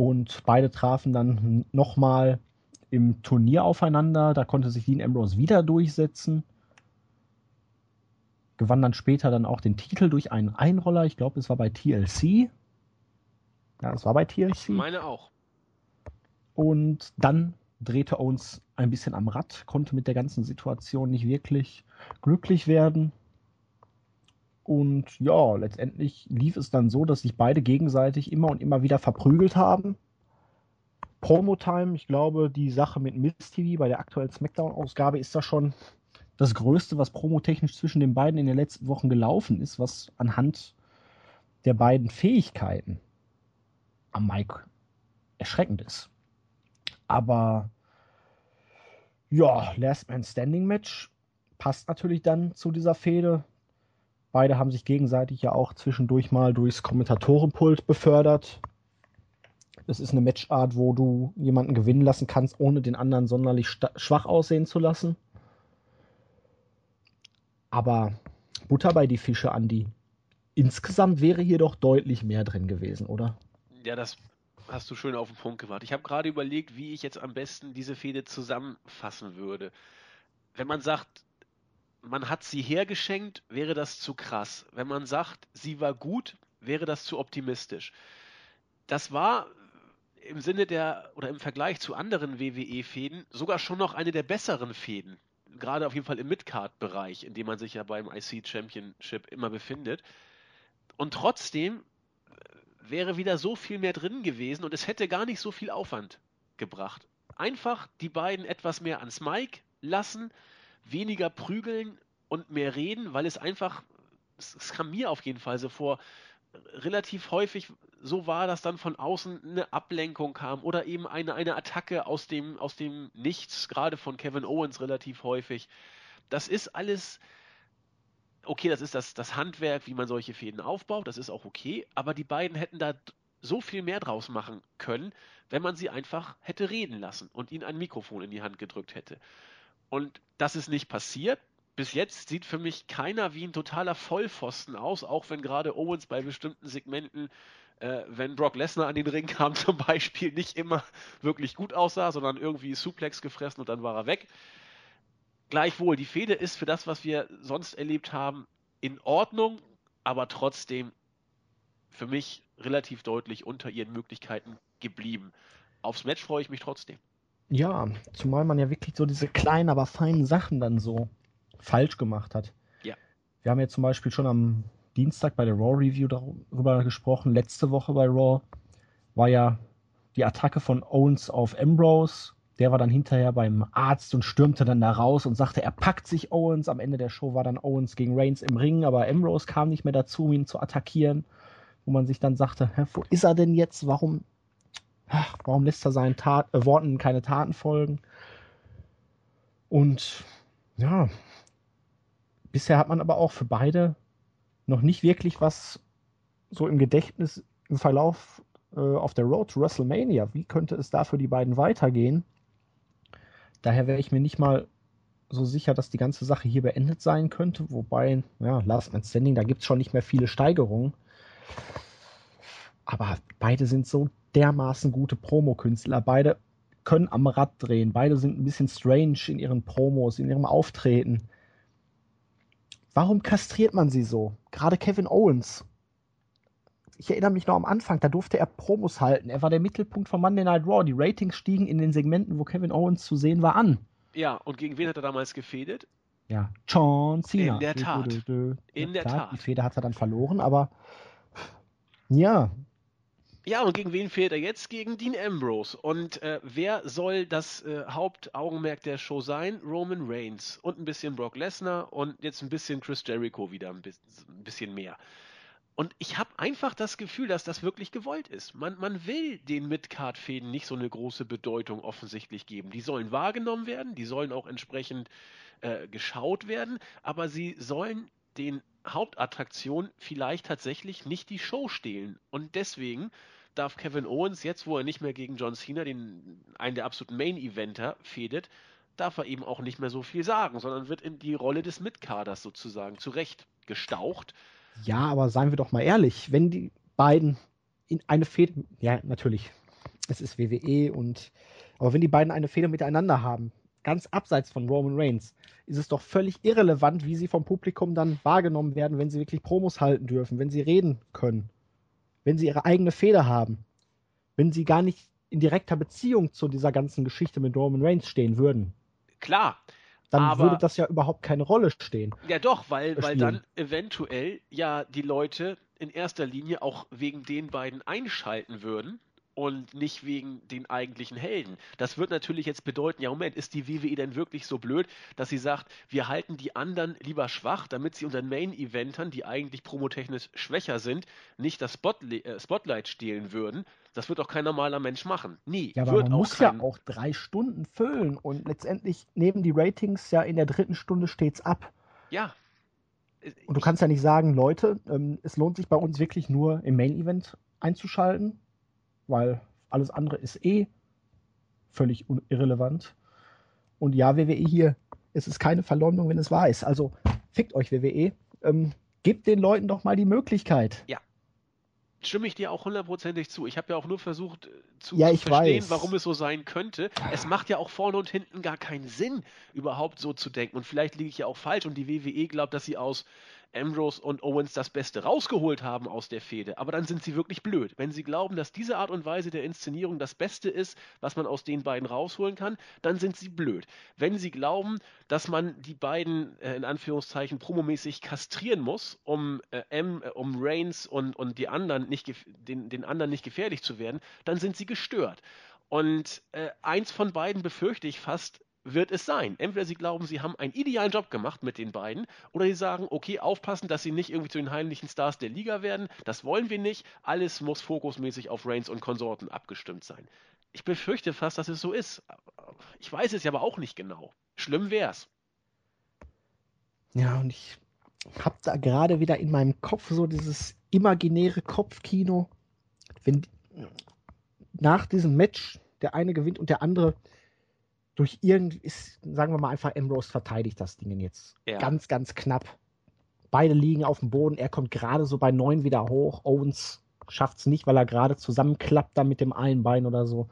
Und beide trafen dann nochmal im Turnier aufeinander. Da konnte sich Dean Ambrose wieder durchsetzen. gewann dann später dann auch den Titel durch einen Einroller. Ich glaube, es war bei TLC. Ja, es war bei TLC. Ich
meine auch.
Und dann drehte Owens ein bisschen am Rad, konnte mit der ganzen Situation nicht wirklich glücklich werden. Und ja, letztendlich lief es dann so, dass sich beide gegenseitig immer und immer wieder verprügelt haben. Promo-Time, ich glaube, die Sache mit Miss TV bei der aktuellen Smackdown-Ausgabe ist da schon das Größte, was promotechnisch zwischen den beiden in den letzten Wochen gelaufen ist, was anhand der beiden Fähigkeiten am Mike erschreckend ist. Aber ja, Last Man Standing Match passt natürlich dann zu dieser Fehde. Beide haben sich gegenseitig ja auch zwischendurch mal durchs Kommentatorenpult befördert. Es ist eine Matchart, wo du jemanden gewinnen lassen kannst, ohne den anderen sonderlich schwach aussehen zu lassen. Aber Butter bei die Fische, Andi. Insgesamt wäre hier doch deutlich mehr drin gewesen, oder?
Ja, das hast du schön auf den Punkt gebracht. Ich habe gerade überlegt, wie ich jetzt am besten diese Fehde zusammenfassen würde. Wenn man sagt, man hat sie hergeschenkt, wäre das zu krass. Wenn man sagt, sie war gut, wäre das zu optimistisch. Das war im Sinne der oder im Vergleich zu anderen WWE-Fäden sogar schon noch eine der besseren Fäden. Gerade auf jeden Fall im Midcard-Bereich, in dem man sich ja beim IC Championship immer befindet. Und trotzdem wäre wieder so viel mehr drin gewesen und es hätte gar nicht so viel Aufwand gebracht. Einfach die beiden etwas mehr ans Mike lassen, weniger prügeln und mehr reden, weil es einfach, es kam mir auf jeden Fall so vor, relativ häufig so war, dass dann von außen eine Ablenkung kam oder eben eine, eine Attacke aus dem, aus dem Nichts, gerade von Kevin Owens relativ häufig. Das ist alles, okay, das ist das, das Handwerk, wie man solche Fäden aufbaut, das ist auch okay, aber die beiden hätten da so viel mehr draus machen können, wenn man sie einfach hätte reden lassen und ihnen ein Mikrofon in die Hand gedrückt hätte. Und das ist nicht passiert. Bis jetzt sieht für mich keiner wie ein totaler Vollpfosten aus, auch wenn gerade Owens bei bestimmten Segmenten, äh, wenn Brock Lesnar an den Ring kam zum Beispiel, nicht immer wirklich gut aussah, sondern irgendwie Suplex gefressen und dann war er weg. Gleichwohl, die Fehde ist für das, was wir sonst erlebt haben, in Ordnung, aber trotzdem für mich relativ deutlich unter ihren Möglichkeiten geblieben. Aufs Match freue ich mich trotzdem.
Ja, zumal man ja wirklich so diese kleinen, aber feinen Sachen dann so falsch gemacht hat.
Ja.
Wir haben ja zum Beispiel schon am Dienstag bei der Raw Review darüber gesprochen. Letzte Woche bei Raw war ja die Attacke von Owens auf Ambrose der war dann hinterher beim Arzt und stürmte dann da raus und sagte, er packt sich Owens. Am Ende der Show war dann Owens gegen Reigns im Ring, aber Ambrose kam nicht mehr dazu, um ihn zu attackieren. Wo man sich dann sagte, hä, wo ist er denn jetzt? Warum, ach, warum lässt er seinen Tat, äh, Worten keine Taten folgen? Und ja, bisher hat man aber auch für beide noch nicht wirklich was so im Gedächtnis im Verlauf äh, auf der Road to WrestleMania. Wie könnte es da für die beiden weitergehen? Daher wäre ich mir nicht mal so sicher, dass die ganze Sache hier beendet sein könnte. Wobei, ja, Last Man Standing, da gibt es schon nicht mehr viele Steigerungen. Aber beide sind so dermaßen gute Promo-Künstler. Beide können am Rad drehen. Beide sind ein bisschen strange in ihren Promos, in ihrem Auftreten. Warum kastriert man sie so? Gerade Kevin Owens ich erinnere mich noch am Anfang, da durfte er Promos halten. Er war der Mittelpunkt von Monday Night Raw. Die Ratings stiegen in den Segmenten, wo Kevin Owens zu sehen war, an.
Ja, und gegen wen hat er damals gefädet?
Ja, John Cena.
In der Tat. In der Tat.
Die Feder hat er dann verloren, aber ja.
Ja, und gegen wen fehlt er jetzt? Gegen Dean Ambrose. Und äh, wer soll das äh, Hauptaugenmerk der Show sein? Roman Reigns. Und ein bisschen Brock Lesnar und jetzt ein bisschen Chris Jericho wieder ein bisschen mehr. Und ich habe einfach das Gefühl, dass das wirklich gewollt ist. Man, man will den Midcard-Fäden nicht so eine große Bedeutung offensichtlich geben. Die sollen wahrgenommen werden, die sollen auch entsprechend äh, geschaut werden, aber sie sollen den Hauptattraktionen vielleicht tatsächlich nicht die Show stehlen. Und deswegen darf Kevin Owens jetzt, wo er nicht mehr gegen John Cena, den, einen der absoluten Main-Eventer, fädet, darf er eben auch nicht mehr so viel sagen, sondern wird in die Rolle des Midcarders sozusagen zurecht gestaucht.
Ja, aber seien wir doch mal ehrlich, wenn die beiden in eine Fehde, ja, natürlich, es ist WWE und, aber wenn die beiden eine Fehde miteinander haben, ganz abseits von Roman Reigns, ist es doch völlig irrelevant, wie sie vom Publikum dann wahrgenommen werden, wenn sie wirklich Promos halten dürfen, wenn sie reden können, wenn sie ihre eigene Feder haben, wenn sie gar nicht in direkter Beziehung zu dieser ganzen Geschichte mit Roman Reigns stehen würden.
Klar.
Dann aber, würde das ja überhaupt keine Rolle stehen.
Ja doch, weil, weil dann eventuell ja die Leute in erster Linie auch wegen den beiden einschalten würden und nicht wegen den eigentlichen Helden. Das wird natürlich jetzt bedeuten, ja Moment, ist die WWE denn wirklich so blöd, dass sie sagt, wir halten die anderen lieber schwach, damit sie unseren Main-Eventern, die eigentlich promotechnisch schwächer sind, nicht das Spotli äh, Spotlight stehlen würden. Das wird doch kein normaler Mensch machen. Nie.
Ja, aber man muss kein... ja auch drei Stunden füllen und letztendlich nehmen die Ratings ja in der dritten Stunde stets ab.
Ja.
Und du kannst ja nicht sagen, Leute, ähm, es lohnt sich bei uns wirklich nur im Main-Event einzuschalten weil alles andere ist eh völlig irrelevant. Und ja, WWE hier, es ist keine Verleumdung, wenn es wahr ist. Also fickt euch WWE. Ähm, gebt den Leuten doch mal die Möglichkeit.
Ja. Stimme ich dir auch hundertprozentig zu. Ich habe ja auch nur versucht äh, zu,
ja,
zu verstehen,
weiß.
warum es so sein könnte. Es macht ja auch vorne und hinten gar keinen Sinn, überhaupt so zu denken. Und vielleicht liege ich ja auch falsch und die WWE glaubt, dass sie aus Ambrose und Owens das Beste rausgeholt haben aus der Fehde. Aber dann sind sie wirklich blöd. Wenn sie glauben, dass diese Art und Weise der Inszenierung das Beste ist, was man aus den beiden rausholen kann, dann sind sie blöd. Wenn sie glauben, dass man die beiden äh, in Anführungszeichen promomäßig kastrieren muss, um äh, M, äh, um Reigns und, und die anderen nicht den, den anderen nicht gefährlich zu werden, dann sind sie gestört. Und äh, eins von beiden befürchte ich fast, wird es sein. Entweder sie glauben, sie haben einen idealen Job gemacht mit den beiden, oder sie sagen, okay, aufpassen, dass sie nicht irgendwie zu den heimlichen Stars der Liga werden. Das wollen wir nicht. Alles muss fokusmäßig auf Reigns und Konsorten abgestimmt sein. Ich befürchte fast, dass es so ist. Ich weiß es ja aber auch nicht genau. Schlimm wär's.
Ja, und ich hab da gerade wieder in meinem Kopf so dieses imaginäre Kopfkino. Wenn nach diesem Match der eine gewinnt und der andere durch irgendwie ist, sagen wir mal einfach, Ambrose verteidigt das Ding jetzt. Ja. Ganz, ganz knapp. Beide liegen auf dem Boden. Er kommt gerade so bei neun wieder hoch. Owens schafft es nicht, weil er gerade zusammenklappt dann mit dem einen Bein oder so.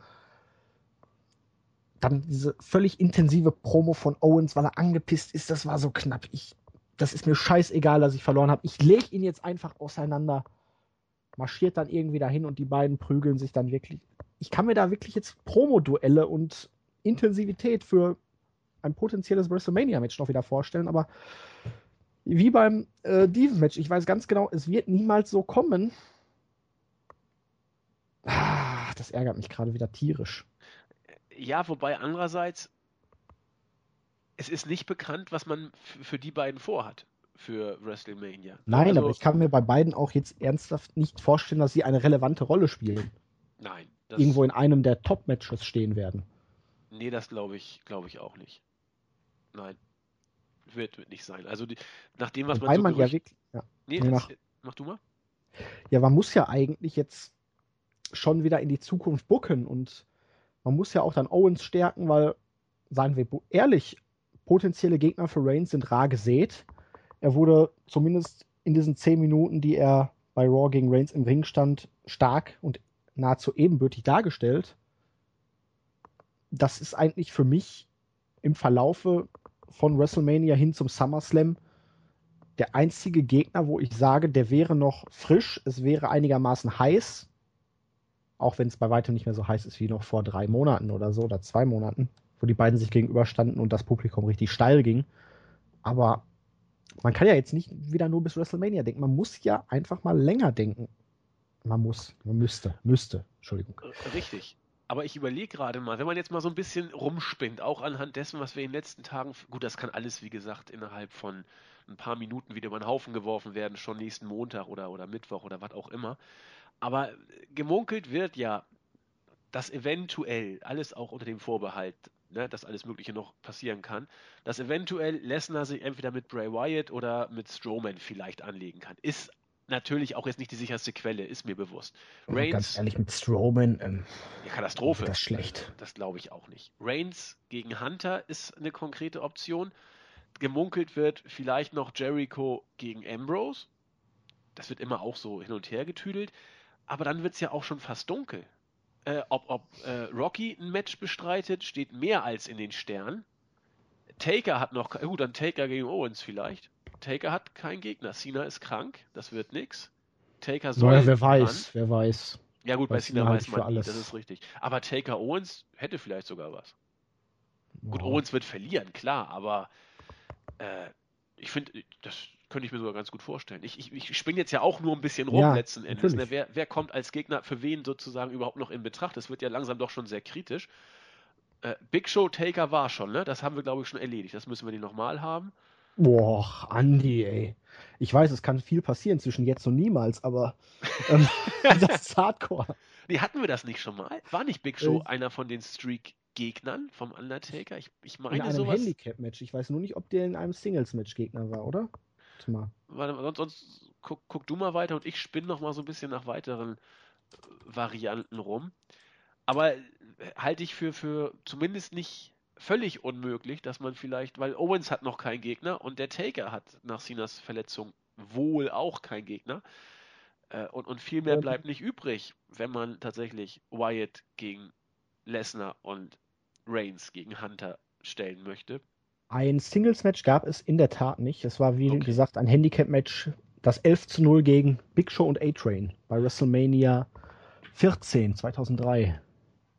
Dann diese völlig intensive Promo von Owens, weil er angepisst ist. Das war so knapp. Ich, das ist mir scheißegal, dass ich verloren habe. Ich lege ihn jetzt einfach auseinander. Marschiert dann irgendwie dahin und die beiden prügeln sich dann wirklich. Ich kann mir da wirklich jetzt Promo-Duelle und Intensivität für ein potenzielles WrestleMania-Match noch wieder vorstellen, aber wie beim äh, Diven-Match, ich weiß ganz genau, es wird niemals so kommen. Ah, das ärgert mich gerade wieder tierisch.
Ja, wobei andererseits, es ist nicht bekannt, was man für die beiden vorhat für WrestleMania.
Nein, also, aber ich kann mir bei beiden auch jetzt ernsthaft nicht vorstellen, dass sie eine relevante Rolle spielen.
Nein.
Irgendwo in einem der Top-Matches stehen werden.
Nee, das glaube ich, glaube ich auch nicht. Nein. Wird, wird nicht sein. Also die, nach dem, was
Wobei man, so man ja wirklich. Ja.
Nee, das, mach. mach du mal.
Ja, man muss ja eigentlich jetzt schon wieder in die Zukunft bucken und man muss ja auch dann Owens stärken, weil, seien wir ehrlich, potenzielle Gegner für Reigns sind rar gesät. Er wurde zumindest in diesen zehn Minuten, die er bei Raw gegen Reigns im Ring stand, stark und nahezu ebenbürtig dargestellt das ist eigentlich für mich im Verlaufe von WrestleMania hin zum SummerSlam der einzige Gegner, wo ich sage, der wäre noch frisch, es wäre einigermaßen heiß, auch wenn es bei weitem nicht mehr so heiß ist wie noch vor drei Monaten oder so oder zwei Monaten, wo die beiden sich gegenüberstanden und das Publikum richtig steil ging. Aber man kann ja jetzt nicht wieder nur bis WrestleMania denken. Man muss ja einfach mal länger denken. Man muss, man müsste, müsste, Entschuldigung.
Richtig. Aber ich überlege gerade mal, wenn man jetzt mal so ein bisschen rumspinnt, auch anhand dessen, was wir in den letzten Tagen, gut, das kann alles, wie gesagt, innerhalb von ein paar Minuten wieder über den Haufen geworfen werden, schon nächsten Montag oder, oder Mittwoch oder was auch immer. Aber gemunkelt wird ja, dass eventuell, alles auch unter dem Vorbehalt, ne, dass alles Mögliche noch passieren kann, dass eventuell Lesnar sich entweder mit Bray Wyatt oder mit Strowman vielleicht anlegen kann. Ist natürlich auch jetzt nicht die sicherste Quelle, ist mir bewusst.
Reigns, ganz ehrlich, mit Strowman. Ähm,
ja, Katastrophe.
Das schlecht.
Das glaube ich auch nicht. Reigns gegen Hunter ist eine konkrete Option. Gemunkelt wird vielleicht noch Jericho gegen Ambrose. Das wird immer auch so hin und her getüdelt. Aber dann wird es ja auch schon fast dunkel. Äh, ob ob äh, Rocky ein Match bestreitet, steht mehr als in den Sternen. Taker hat noch, gut, dann Taker gegen Owens vielleicht. Taker hat keinen Gegner. Cena ist krank, das wird nix. Taker soll.
Naja, wer weiß, ran. wer weiß.
Ja, gut, bei Cena weiß man alles. Nie, das ist richtig. Aber Taker Owens hätte vielleicht sogar was. Wow. Gut, Owens wird verlieren, klar, aber äh, ich finde, das könnte ich mir sogar ganz gut vorstellen. Ich, ich, ich spinne jetzt ja auch nur ein bisschen rum
ja,
letzten Endes. Ne? Wer, wer kommt als Gegner für wen sozusagen überhaupt noch in Betracht? Das wird ja langsam doch schon sehr kritisch. Äh, Big Show Taker war schon, ne? Das haben wir, glaube ich, schon erledigt. Das müssen wir die nochmal haben.
Boah, Andi, ey. Ich weiß, es kann viel passieren zwischen jetzt und niemals, aber ähm, das ist Hardcore.
Nee, hatten wir das nicht schon mal? War nicht Big Show äh, einer von den Streak-Gegnern vom Undertaker? Ich, ich meine
in einem
sowas.
Handicap-Match. Ich weiß nur nicht, ob der in einem Singles-Match Gegner war, oder?
Warte mal. Warte, sonst, sonst guck, guck, du mal weiter und ich spinne noch mal so ein bisschen nach weiteren äh, Varianten rum. Aber äh, halte ich für, für zumindest nicht völlig unmöglich, dass man vielleicht, weil Owens hat noch keinen Gegner und der Taker hat nach Sinas Verletzung wohl auch keinen Gegner. Äh, und, und viel mehr bleibt nicht übrig, wenn man tatsächlich Wyatt gegen Lesnar und Reigns gegen Hunter stellen möchte.
Ein Singles-Match gab es in der Tat nicht. Es war, wie okay. gesagt, ein Handicap-Match. Das 11 zu 0 gegen Big Show und A-Train bei WrestleMania 14 2003.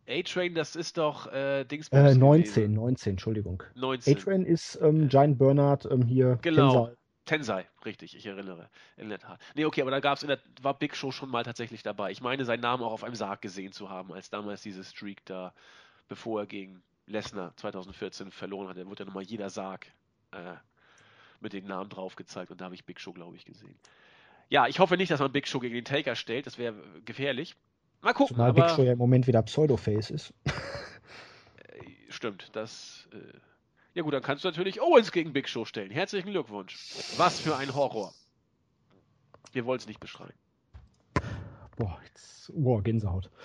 A-Train, das ist doch äh,
Dingsbums. Äh, 19, gewesen. 19, Entschuldigung. 19. A-Train ist ähm, Giant Bernard ähm, hier.
Genau. Tensai. Tensai, richtig, ich erinnere. In der Tat. Nee, okay, aber da gab's in der, war Big Show schon mal tatsächlich dabei. Ich meine, seinen Namen auch auf einem Sarg gesehen zu haben, als damals diese Streak da, bevor er gegen Lesnar 2014 verloren hat. Da wurde ja nochmal jeder Sarg äh, mit den Namen drauf gezeigt und da habe ich Big Show, glaube ich, gesehen. Ja, ich hoffe nicht, dass man Big Show gegen den Taker stellt, das wäre gefährlich. Mal gucken.
Zumal Big Show ja im Moment wieder Pseudo-Face ist.
Äh, stimmt, das. Äh, ja gut, dann kannst du natürlich Owens gegen Big Show stellen. Herzlichen Glückwunsch. Was für ein Horror. Wir wollen es nicht beschreiben.
Boah, jetzt. Boah, Gänsehaut.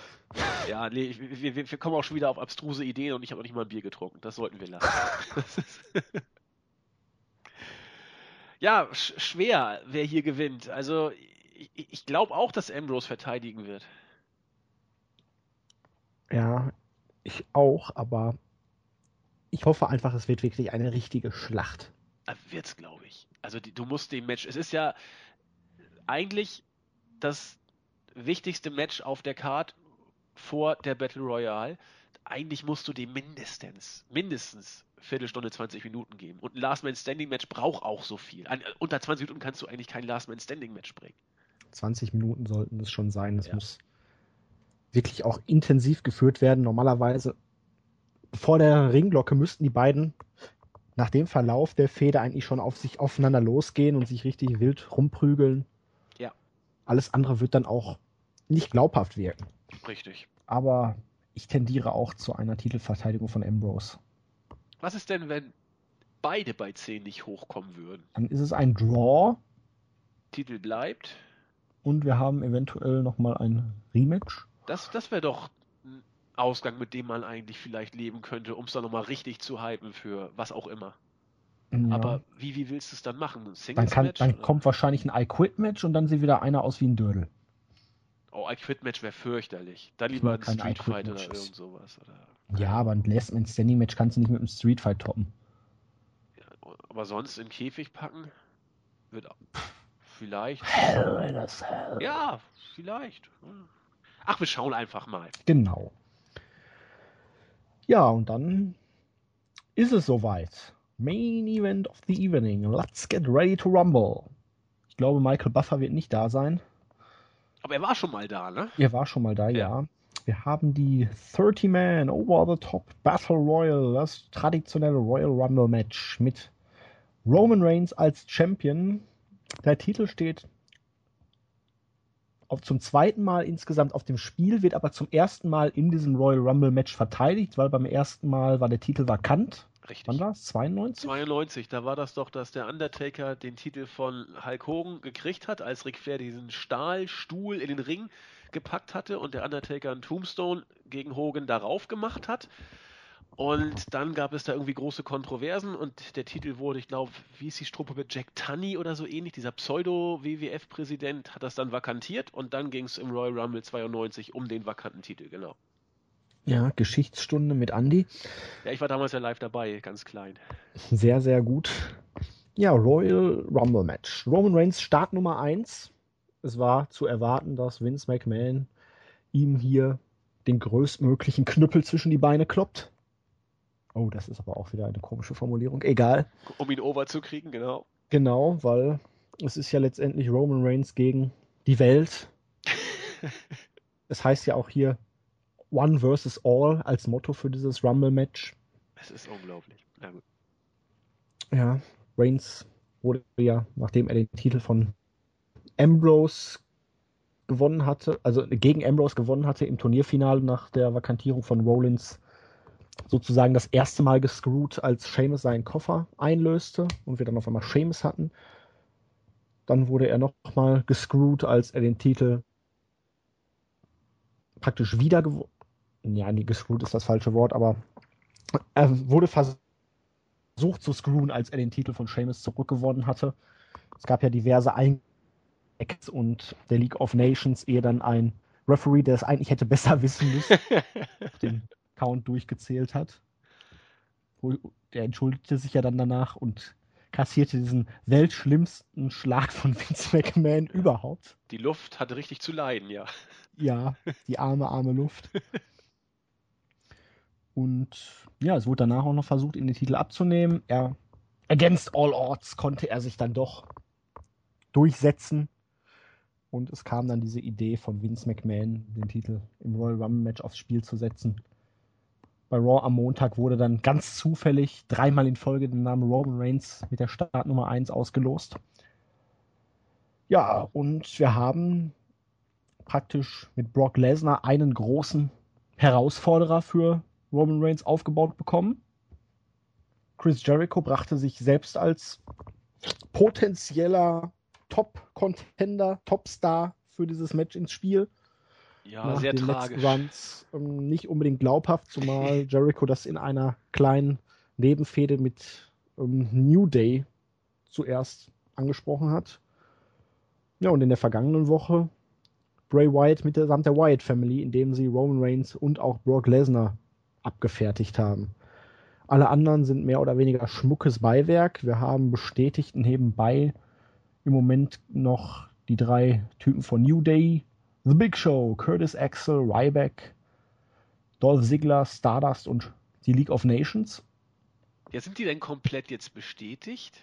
Ja, nee, wir, wir, wir, kommen auch schon wieder auf abstruse Ideen und ich habe noch nicht mal ein Bier getrunken. Das sollten wir lassen. ja, sch schwer, wer hier gewinnt. Also, ich, ich glaube auch, dass Ambrose verteidigen wird.
Ja, ich auch, aber ich hoffe einfach, es wird wirklich eine richtige Schlacht.
Wird's, glaube ich. Also die, du musst dem Match. Es ist ja eigentlich das wichtigste Match auf der Card vor der Battle Royale. Eigentlich musst du dem mindestens, mindestens Viertelstunde, 20 Minuten geben. Und ein Last Man Standing Match braucht auch so viel. An, unter 20 Minuten kannst du eigentlich kein Last Man Standing Match bringen.
20 Minuten sollten es schon sein. Das ja. muss wirklich auch intensiv geführt werden. Normalerweise vor der Ringglocke müssten die beiden nach dem Verlauf der Feder eigentlich schon auf sich aufeinander losgehen und sich richtig wild rumprügeln.
Ja.
Alles andere wird dann auch nicht glaubhaft wirken.
Richtig.
Aber ich tendiere auch zu einer Titelverteidigung von Ambrose.
Was ist denn, wenn beide bei 10 nicht hochkommen würden?
Dann ist es ein Draw.
Titel bleibt.
Und wir haben eventuell nochmal ein Rematch.
Das, das wäre doch ein Ausgang, mit dem man eigentlich vielleicht leben könnte, um es dann nochmal richtig zu hypen für was auch immer. Ja. Aber wie, wie willst du es dann machen?
Dann, kann, dann kommt wahrscheinlich ein I-Quit-Match und dann sieht wieder einer aus wie ein Dödel.
Oh, I-Quit-Match wäre fürchterlich. Dann lieber ein Street Fight oder irgend sowas. Oder...
Ja, aber ein Last Man Standing Match kannst du nicht mit einem Street Fight toppen.
Ja, aber sonst in Käfig packen? Wird vielleicht.
Hell in a cell.
Ja, vielleicht. Ach, wir schauen einfach mal.
Genau. Ja, und dann ist es soweit. Main Event of the Evening. Let's get ready to rumble. Ich glaube, Michael Buffer wird nicht da sein.
Aber er war schon mal da, ne?
Er war schon mal da, ja. ja. Wir haben die 30-Man Over the Top Battle Royal, das traditionelle Royal Rumble Match mit Roman Reigns als Champion. Der Titel steht auf, zum zweiten Mal insgesamt auf dem Spiel, wird aber zum ersten Mal in diesem Royal Rumble Match verteidigt, weil beim ersten Mal war der Titel vakant.
Richtig.
Wann war es? 92?
92, da war das doch, dass der Undertaker den Titel von Hulk Hogan gekriegt hat, als Ric Flair diesen Stahlstuhl in den Ring gepackt hatte und der Undertaker einen Tombstone gegen Hogan darauf gemacht hat. Und dann gab es da irgendwie große Kontroversen und der Titel wurde, ich glaube, wie ist die Struppe mit Jack Tunney oder so ähnlich, dieser Pseudo-WWF-Präsident hat das dann vakantiert und dann ging es im Royal Rumble 92 um den vakanten Titel, genau.
Ja, Geschichtsstunde mit Andy.
Ja, ich war damals ja live dabei, ganz klein.
Sehr, sehr gut. Ja, Royal Rumble Match. Roman Reigns Start Nummer 1. Es war zu erwarten, dass Vince McMahon ihm hier den größtmöglichen Knüppel zwischen die Beine kloppt. Oh, das ist aber auch wieder eine komische Formulierung. Egal.
Um ihn over zu kriegen, genau.
Genau, weil es ist ja letztendlich Roman Reigns gegen die Welt. es heißt ja auch hier One versus All als Motto für dieses Rumble-Match.
Es ist unglaublich. Ja, gut.
ja, Reigns wurde ja, nachdem er den Titel von Ambrose gewonnen hatte, also gegen Ambrose gewonnen hatte im Turnierfinale nach der Vakantierung von Rollins, sozusagen das erste Mal gescrewt, als Seamus seinen Koffer einlöste und wir dann auf einmal Seamus hatten. Dann wurde er nochmal gescrewt, als er den Titel praktisch wieder gewonnen. Ja, nee, gescrewt ist das falsche Wort, aber er wurde versucht zu screwen, als er den Titel von Seamus zurückgewonnen hatte. Es gab ja diverse Ein und der League of Nations, ehe dann ein Referee, der es eigentlich hätte besser wissen müssen, den Count durchgezählt hat. Der entschuldigte sich ja dann danach und kassierte diesen weltschlimmsten Schlag von Vince McMahon überhaupt.
Die Luft hatte richtig zu leiden, ja.
Ja, die arme, arme Luft. Und ja, es wurde danach auch noch versucht, ihn den Titel abzunehmen. Er, against all odds, konnte er sich dann doch durchsetzen. Und es kam dann diese Idee von Vince McMahon, den Titel im Royal Rumble Match aufs Spiel zu setzen. Bei Raw am Montag wurde dann ganz zufällig dreimal in Folge der Name Roman Reigns mit der Startnummer 1 ausgelost. Ja, und wir haben praktisch mit Brock Lesnar einen großen Herausforderer für Roman Reigns aufgebaut bekommen. Chris Jericho brachte sich selbst als potenzieller Top-Contender, Top-Star für dieses Match ins Spiel.
Ja, Nach sehr den tragisch.
Runs, ähm, nicht unbedingt glaubhaft, zumal Jericho das in einer kleinen Nebenfehde mit ähm, New Day zuerst angesprochen hat. Ja, und in der vergangenen Woche Bray Wyatt mit der, samt der Wyatt Family, indem sie Roman Reigns und auch Brock Lesnar abgefertigt haben. Alle anderen sind mehr oder weniger schmuckes Beiwerk. Wir haben bestätigt nebenbei im Moment noch die drei Typen von New Day, The Big Show, Curtis Axel, Ryback, Dolph Ziggler, Stardust und die League of Nations.
Ja, sind die denn komplett jetzt bestätigt?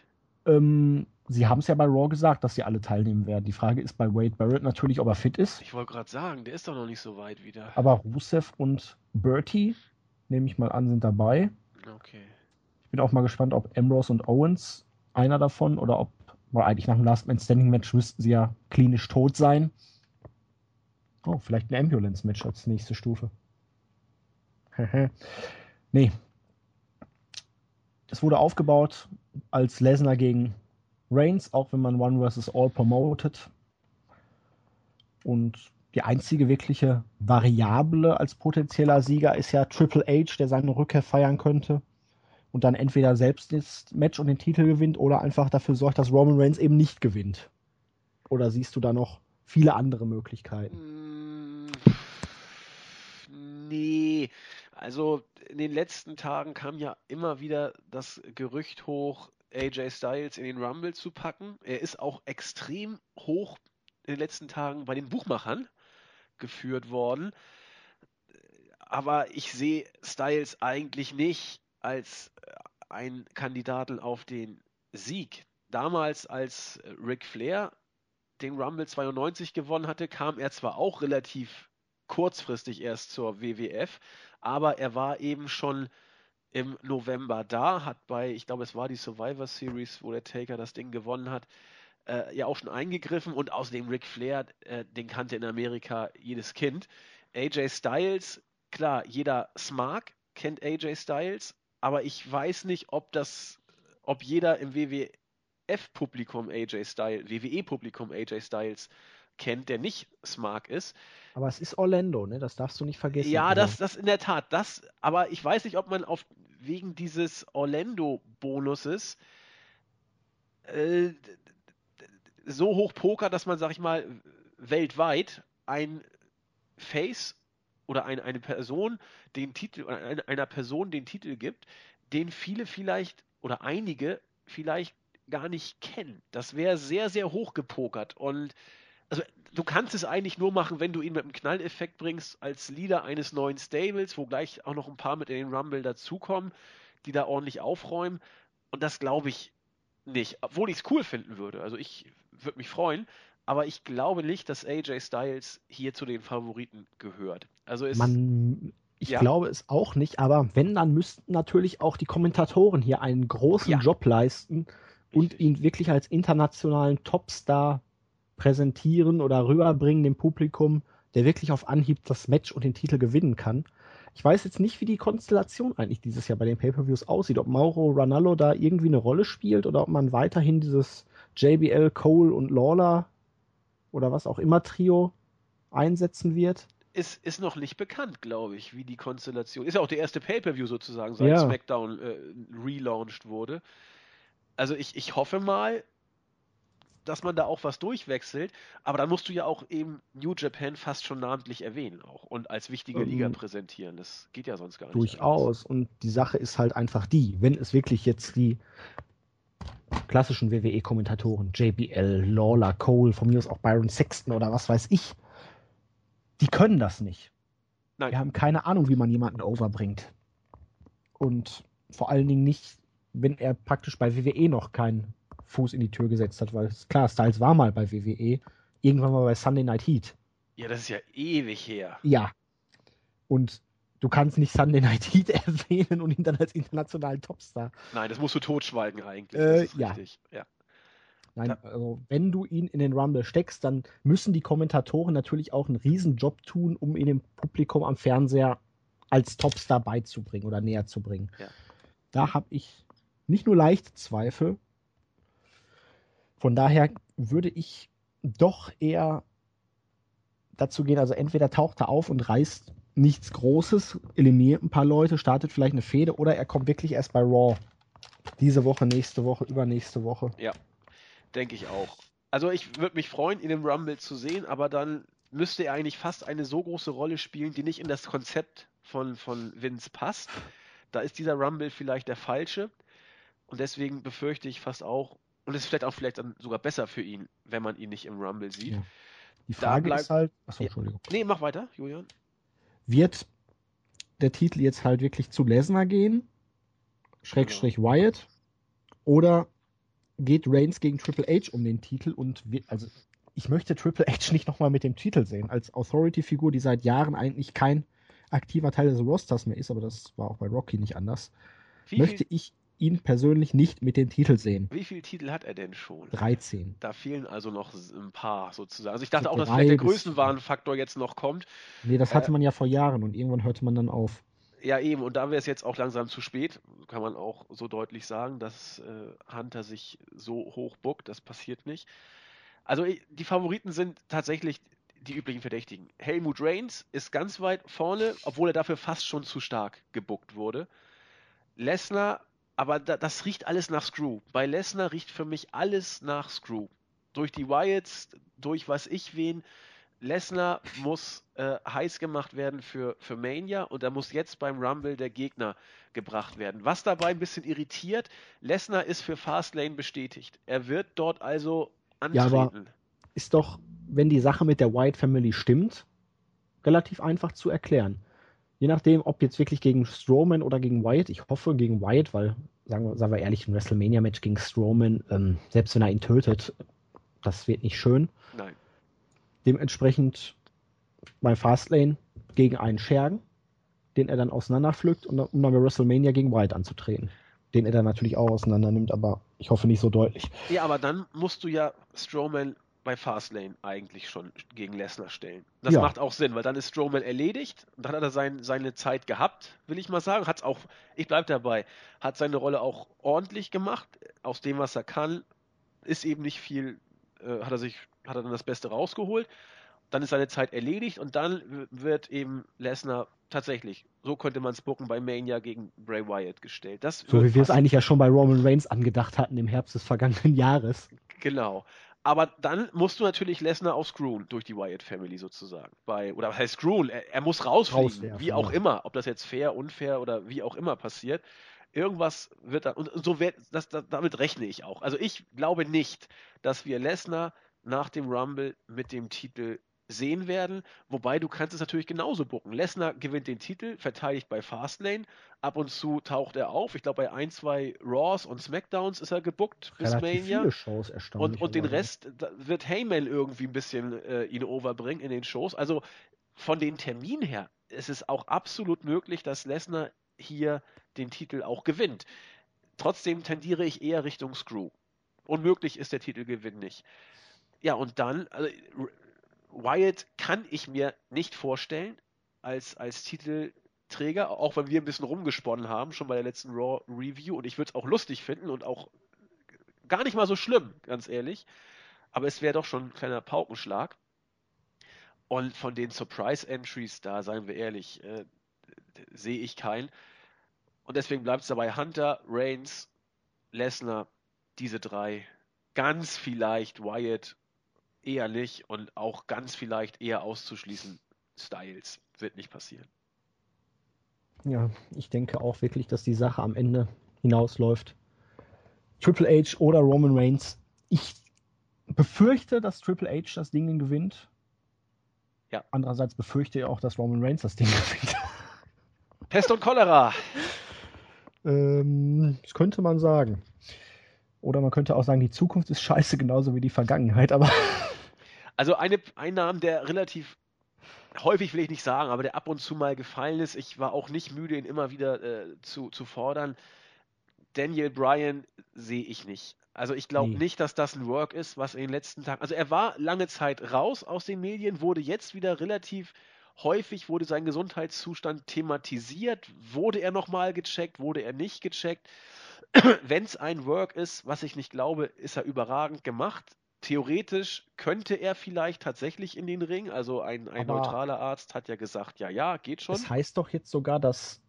Ähm, sie haben es ja bei Raw gesagt, dass sie alle teilnehmen werden. Die Frage ist bei Wade Barrett natürlich, ob er fit ist.
Ich wollte gerade sagen, der ist doch noch nicht so weit wieder.
Aber Rusev und Bertie, nehme ich mal an, sind dabei.
Okay.
Ich bin auch mal gespannt, ob Ambrose und Owens einer davon oder ob, weil eigentlich nach dem Last Man Standing Match müssten sie ja klinisch tot sein. Oh, vielleicht ein Ambulance Match als nächste Stufe. nee. Es wurde aufgebaut als Lesnar gegen Reigns, auch wenn man One vs. All promotet. Und die einzige wirkliche Variable als potenzieller Sieger ist ja Triple H, der seine Rückkehr feiern könnte und dann entweder selbst das Match und den Titel gewinnt oder einfach dafür sorgt, dass Roman Reigns eben nicht gewinnt. Oder siehst du da noch viele andere Möglichkeiten?
Mm, nee, also in den letzten Tagen kam ja immer wieder das Gerücht hoch, AJ Styles in den Rumble zu packen. Er ist auch extrem hoch in den letzten Tagen bei den Buchmachern geführt worden. Aber ich sehe Styles eigentlich nicht als äh, ein Kandidaten auf den Sieg. Damals, als Ric Flair den Rumble 92 gewonnen hatte, kam er zwar auch relativ kurzfristig erst zur WWF, aber er war eben schon im November da, hat bei, ich glaube, es war die Survivor Series, wo der Taker das Ding gewonnen hat, äh, ja auch schon eingegriffen und außerdem Ric Flair, äh, den kannte in Amerika jedes Kind. AJ Styles, klar, jeder Smart kennt AJ Styles, aber ich weiß nicht, ob das, ob jeder im WWF-Publikum AJ Styles, WWE-Publikum AJ Styles kennt, der nicht Smart ist.
Aber es ist Orlando, ne? Das darfst du nicht vergessen.
Ja, das, das in der Tat. Das, aber ich weiß nicht, ob man auf wegen dieses Orlando-Bonuses äh, so hoch Poker, dass man, sag ich mal, weltweit ein Face oder ein, eine Person den Titel oder einer Person den Titel gibt, den viele vielleicht oder einige vielleicht gar nicht kennen. Das wäre sehr, sehr hoch gepokert und also du kannst es eigentlich nur machen, wenn du ihn mit einem Knalleffekt bringst als Leader eines neuen Stables, wo gleich auch noch ein paar mit in den Rumble dazukommen, die da ordentlich aufräumen. Und das glaube ich nicht, obwohl ich es cool finden würde. Also ich würde mich freuen, aber ich glaube nicht, dass AJ Styles hier zu den Favoriten gehört. Also
es, Man, ich ja. glaube es auch nicht, aber wenn, dann müssten natürlich auch die Kommentatoren hier einen großen ja. Job leisten und ihn wirklich als internationalen Topstar präsentieren oder rüberbringen dem Publikum, der wirklich auf Anhieb das Match und den Titel gewinnen kann. Ich weiß jetzt nicht, wie die Konstellation eigentlich dieses Jahr bei den Pay-Per-Views aussieht, ob Mauro Ranallo da irgendwie eine Rolle spielt oder ob man weiterhin dieses JBL, Cole und Lawler oder was auch immer Trio einsetzen wird.
Ist, ist noch nicht bekannt, glaube ich, wie die Konstellation. Ist ja auch der erste Pay-Per-View sozusagen, seit ja. SmackDown äh, relaunched wurde. Also ich, ich hoffe mal, dass man da auch was durchwechselt, aber dann musst du ja auch eben New Japan fast schon namentlich erwähnen auch und als wichtige Liga ähm, präsentieren. Das geht ja sonst gar nicht.
Durchaus. Und die Sache ist halt einfach die, wenn es wirklich jetzt die klassischen WWE-Kommentatoren, JBL, Lawler, Cole, von mir aus auch Byron Sexton oder was weiß ich, die können das nicht. Nein. Wir haben keine Ahnung, wie man jemanden overbringt. Und vor allen Dingen nicht, wenn er praktisch bei WWE noch keinen Fuß in die Tür gesetzt hat, weil klar, Styles war mal bei WWE, irgendwann mal bei Sunday Night Heat.
Ja, das ist ja ewig her.
Ja. Und du kannst nicht Sunday Night Heat erwähnen und ihn dann als internationalen Topstar.
Nein, das musst du totschweigen eigentlich.
Äh, ja. ja. Nein, also wenn du ihn in den Rumble steckst, dann müssen die Kommentatoren natürlich auch einen riesen Job tun, um ihn dem Publikum am Fernseher als Topstar beizubringen oder näher zu bringen. Ja. Da habe ich nicht nur leichte Zweifel, von daher würde ich doch eher dazu gehen, also entweder taucht er auf und reißt nichts Großes, eliminiert ein paar Leute, startet vielleicht eine Fehde oder er kommt wirklich erst bei Raw. Diese Woche, nächste Woche, übernächste Woche.
Ja, denke ich auch. Also ich würde mich freuen, ihn im Rumble zu sehen, aber dann müsste er eigentlich fast eine so große Rolle spielen, die nicht in das Konzept von, von Vince passt. Da ist dieser Rumble vielleicht der falsche. Und deswegen befürchte ich fast auch, und es ist vielleicht auch vielleicht dann sogar besser für ihn, wenn man ihn nicht im Rumble sieht. Ja.
Die Frage bleib... ist halt. Achso, Entschuldigung.
Nee, mach weiter, Julian.
Wird der Titel jetzt halt wirklich zu Lesnar gehen? Schrägstrich genau. Wyatt? Oder geht Reigns gegen Triple H um den Titel und wird, also ich möchte Triple H nicht nochmal mit dem Titel sehen. Als Authority-Figur, die seit Jahren eigentlich kein aktiver Teil des Rosters mehr ist, aber das war auch bei Rocky nicht anders, Wie möchte ich ihn persönlich nicht mit dem Titel sehen.
Wie viele Titel hat er denn schon?
13.
Da fehlen also noch ein paar sozusagen. Also ich dachte so auch, dass vielleicht der Größenwahnfaktor jetzt noch kommt.
Nee, das hatte äh, man ja vor Jahren und irgendwann hörte man dann auf.
Ja, eben, und da wäre es jetzt auch langsam zu spät, kann man auch so deutlich sagen, dass äh, Hunter sich so hoch buckt, das passiert nicht. Also die Favoriten sind tatsächlich die üblichen Verdächtigen. Helmut Reigns ist ganz weit vorne, obwohl er dafür fast schon zu stark gebuckt wurde. Lesnar aber da, das riecht alles nach Screw. Bei Lesnar riecht für mich alles nach Screw. Durch die Wyatts, durch was ich wen. Lesnar muss äh, heiß gemacht werden für, für Mania und da muss jetzt beim Rumble der Gegner gebracht werden. Was dabei ein bisschen irritiert, Lesnar ist für Fastlane bestätigt. Er wird dort also antreten. Ja, aber
ist doch, wenn die Sache mit der White Family stimmt, relativ einfach zu erklären. Je nachdem, ob jetzt wirklich gegen Strowman oder gegen Wyatt. Ich hoffe gegen Wyatt, weil, sagen wir, sagen wir ehrlich, ein WrestleMania-Match gegen Strowman, ähm, selbst wenn er ihn tötet, das wird nicht schön.
Nein.
Dementsprechend bei Fastlane gegen einen Schergen, den er dann auseinanderpflückt, um dann bei WrestleMania gegen Wyatt anzutreten. Den er dann natürlich auch auseinander nimmt, aber ich hoffe nicht so deutlich.
Ja, aber dann musst du ja Strowman bei Fastlane eigentlich schon gegen Lesnar stellen. Das ja. macht auch Sinn, weil dann ist Strowman erledigt und dann hat er sein, seine Zeit gehabt, will ich mal sagen. Hat's auch, ich bleib dabei, hat seine Rolle auch ordentlich gemacht, aus dem, was er kann, ist eben nicht viel, äh, hat er sich, hat er dann das Beste rausgeholt. Dann ist seine Zeit erledigt und dann wird eben Lesnar tatsächlich, so könnte man es bucken, bei Mania gegen Bray Wyatt gestellt. Das
so wie wir es eigentlich ja schon bei Roman Reigns angedacht hatten im Herbst des vergangenen Jahres.
Genau. Aber dann musst du natürlich Lesnar auch screwen durch die Wyatt Family sozusagen. Bei, oder was heißt screwen? Er, er muss rausfliegen, wie auch immer. Ob das jetzt fair, unfair oder wie auch immer passiert. Irgendwas wird da, und so wird, das, das, damit rechne ich auch. Also ich glaube nicht, dass wir Lesnar nach dem Rumble mit dem Titel sehen werden. Wobei du kannst es natürlich genauso bucken. Lesnar gewinnt den Titel, verteidigt bei Fastlane. Ab und zu taucht er auf. Ich glaube, bei ein, zwei Raws und Smackdowns ist er gebuckt
bis Mania. Viele Shows
und, und den Rest wird Heyman irgendwie ein bisschen äh, ihn overbringen in den Shows. Also von den Terminen her ist es auch absolut möglich, dass Lesnar hier den Titel auch gewinnt. Trotzdem tendiere ich eher Richtung Screw. Unmöglich ist der Titelgewinn nicht. Ja, und dann, also, Wyatt kann ich mir nicht vorstellen als, als Titelträger, auch wenn wir ein bisschen rumgesponnen haben, schon bei der letzten Raw Review. Und ich würde es auch lustig finden und auch gar nicht mal so schlimm, ganz ehrlich. Aber es wäre doch schon ein kleiner Paukenschlag. Und von den Surprise Entries, da seien wir ehrlich, äh, sehe ich keinen. Und deswegen bleibt es dabei Hunter, Reigns, Lesnar, diese drei. Ganz vielleicht Wyatt eher nicht und auch ganz vielleicht eher auszuschließen Styles. Wird nicht passieren.
Ja, ich denke auch wirklich, dass die Sache am Ende hinausläuft. Triple H oder Roman Reigns. Ich befürchte, dass Triple H das Ding gewinnt. Ja. Andererseits befürchte ich auch, dass Roman Reigns das Ding gewinnt.
Pest und Cholera.
ähm, das könnte man sagen. Oder man könnte auch sagen, die Zukunft ist scheiße, genauso wie die Vergangenheit, aber.
Also eine, ein Name, der relativ häufig will ich nicht sagen, aber der ab und zu mal gefallen ist. Ich war auch nicht müde, ihn immer wieder äh, zu, zu fordern. Daniel Bryan sehe ich nicht. Also ich glaube nee. nicht, dass das ein Work ist, was in den letzten Tagen. Also er war lange Zeit raus aus den Medien, wurde jetzt wieder relativ häufig, wurde sein Gesundheitszustand thematisiert. Wurde er nochmal gecheckt, wurde er nicht gecheckt? Wenn es ein Work ist, was ich nicht glaube, ist er überragend gemacht. Theoretisch könnte er vielleicht tatsächlich in den Ring. Also ein, ein neutraler Arzt hat ja gesagt, ja, ja, geht schon.
Das heißt doch jetzt sogar, dass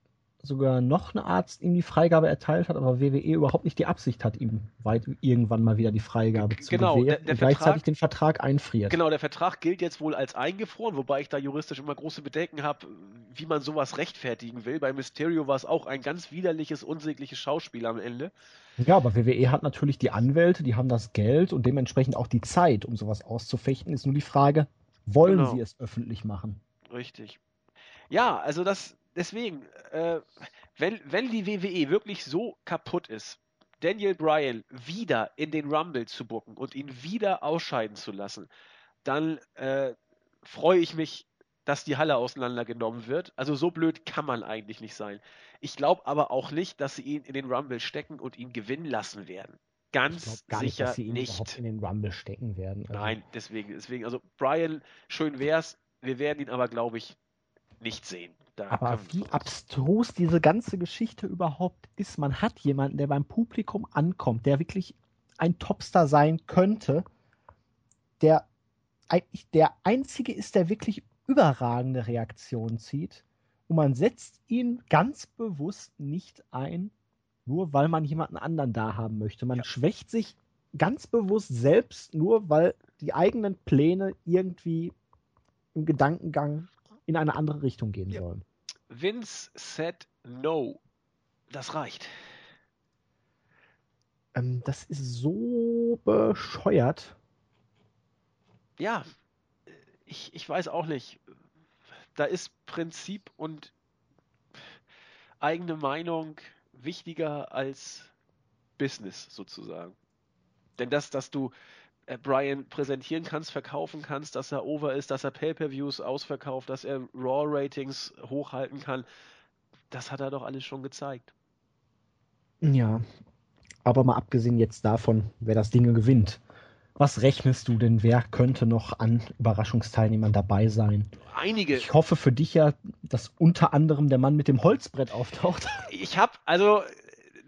sogar noch ein Arzt ihm die Freigabe erteilt hat, aber WWE überhaupt nicht die Absicht hat, ihm weit irgendwann mal wieder die Freigabe zu
genau, gewähren der, der
und gleichzeitig den Vertrag einfriert.
Genau, der Vertrag gilt jetzt wohl als eingefroren, wobei ich da juristisch immer große Bedenken habe, wie man sowas rechtfertigen will. Bei Mysterio war es auch ein ganz widerliches, unsägliches Schauspiel am Ende.
Ja, aber WWE hat natürlich die Anwälte, die haben das Geld und dementsprechend auch die Zeit, um sowas auszufechten. Ist nur die Frage, wollen genau. sie es öffentlich machen?
Richtig. Ja, also das, deswegen, äh, wenn, wenn die WWE wirklich so kaputt ist, Daniel Bryan wieder in den Rumble zu bucken und ihn wieder ausscheiden zu lassen, dann äh, freue ich mich, dass die Halle auseinandergenommen wird. Also so blöd kann man eigentlich nicht sein. Ich glaube aber auch nicht, dass sie ihn in den Rumble stecken und ihn gewinnen lassen werden. Ganz sicher nicht. Dass sie ihn nicht. überhaupt
in den Rumble stecken werden.
Also. Nein, deswegen, deswegen, also Brian, schön wär's. Wir werden ihn aber, glaube ich, nicht sehen.
Da Aber wie abstrus diese ganze Geschichte überhaupt ist. Man hat jemanden, der beim Publikum ankommt, der wirklich ein Topstar sein könnte, der eigentlich der einzige ist, der wirklich überragende Reaktionen zieht. Und man setzt ihn ganz bewusst nicht ein, nur weil man jemanden anderen da haben möchte. Man ja. schwächt sich ganz bewusst selbst, nur weil die eigenen Pläne irgendwie im Gedankengang in eine andere Richtung gehen ja. sollen.
Vince said no. Das reicht.
Ähm, das ist so bescheuert.
Ja, ich, ich weiß auch nicht. Da ist Prinzip und eigene Meinung wichtiger als Business sozusagen. Denn das, dass du äh, Brian präsentieren kannst, verkaufen kannst, dass er over ist, dass er Pay-per-Views ausverkauft, dass er Raw-Ratings hochhalten kann. Das hat er doch alles schon gezeigt.
Ja, aber mal abgesehen jetzt davon, wer das Ding gewinnt. Was rechnest du denn? Wer könnte noch an Überraschungsteilnehmern dabei sein?
Einige.
Ich hoffe für dich ja, dass unter anderem der Mann mit dem Holzbrett auftaucht.
Ich habe, also,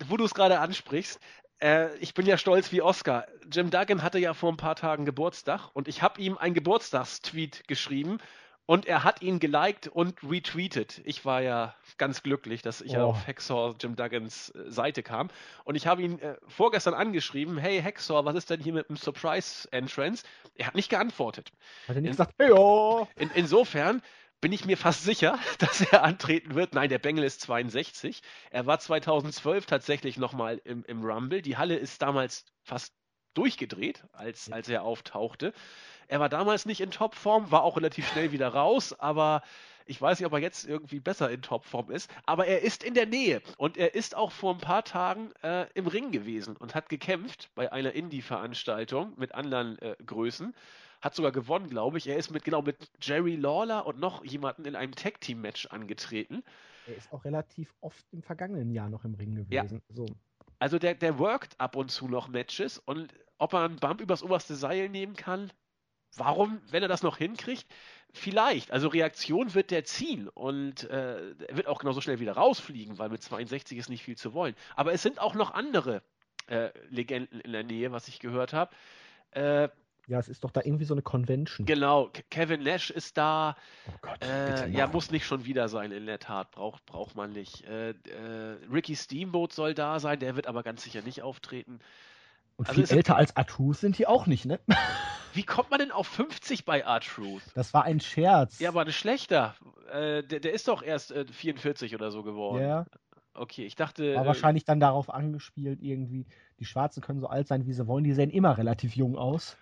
wo du es gerade ansprichst, äh, ich bin ja stolz wie Oscar. Jim Duggan hatte ja vor ein paar Tagen Geburtstag und ich habe ihm einen Geburtstagstweet geschrieben Und er hat ihn geliked und retweetet. Ich war ja ganz glücklich, dass ich oh. auf Hexor Jim Duggans äh, Seite kam. Und ich habe ihn äh, vorgestern angeschrieben: Hey Hexor, was ist denn hier mit dem Surprise Entrance? Er hat nicht geantwortet.
Hat er nicht in, gesagt, hey, oh.
in, Insofern bin ich mir fast sicher, dass er antreten wird. Nein, der Bengel ist 62. Er war 2012 tatsächlich nochmal im, im Rumble. Die Halle ist damals fast durchgedreht, als, als er auftauchte. Er war damals nicht in Topform, war auch relativ schnell wieder raus, aber ich weiß nicht, ob er jetzt irgendwie besser in Topform ist. Aber er ist in der Nähe und er ist auch vor ein paar Tagen äh, im Ring gewesen und hat gekämpft bei einer Indie-Veranstaltung mit anderen äh, Größen. Hat sogar gewonnen, glaube ich. Er ist mit genau mit Jerry Lawler und noch jemanden in einem Tag-Team-Match angetreten.
Er ist auch relativ oft im vergangenen Jahr noch im Ring gewesen. Ja. So.
Also der, der workt ab und zu noch Matches und ob er einen Bump übers oberste Seil nehmen kann, warum, wenn er das noch hinkriegt, vielleicht. Also Reaktion wird der ziehen und äh, er wird auch genauso schnell wieder rausfliegen, weil mit 62 ist nicht viel zu wollen. Aber es sind auch noch andere äh, Legenden in der Nähe, was ich gehört habe. Äh,
ja, es ist doch da irgendwie so eine Convention.
Genau, Kevin Nash ist da. Oh Gott, äh, ja, muss nicht schon wieder sein, in der Tat. Braucht, braucht man nicht. Äh, äh, Ricky Steamboat soll da sein, der wird aber ganz sicher nicht auftreten.
Und also viel älter als Artruth sind die auch nicht, ne?
Wie kommt man denn auf 50 bei Artruth?
Das war ein Scherz.
Ja, aber ein schlechter. Äh, der, der, ist doch erst äh, 44 oder so geworden. Ja. Okay, ich dachte.
War äh, wahrscheinlich dann darauf angespielt, irgendwie, die Schwarzen können so alt sein, wie sie wollen. Die sehen immer relativ jung aus.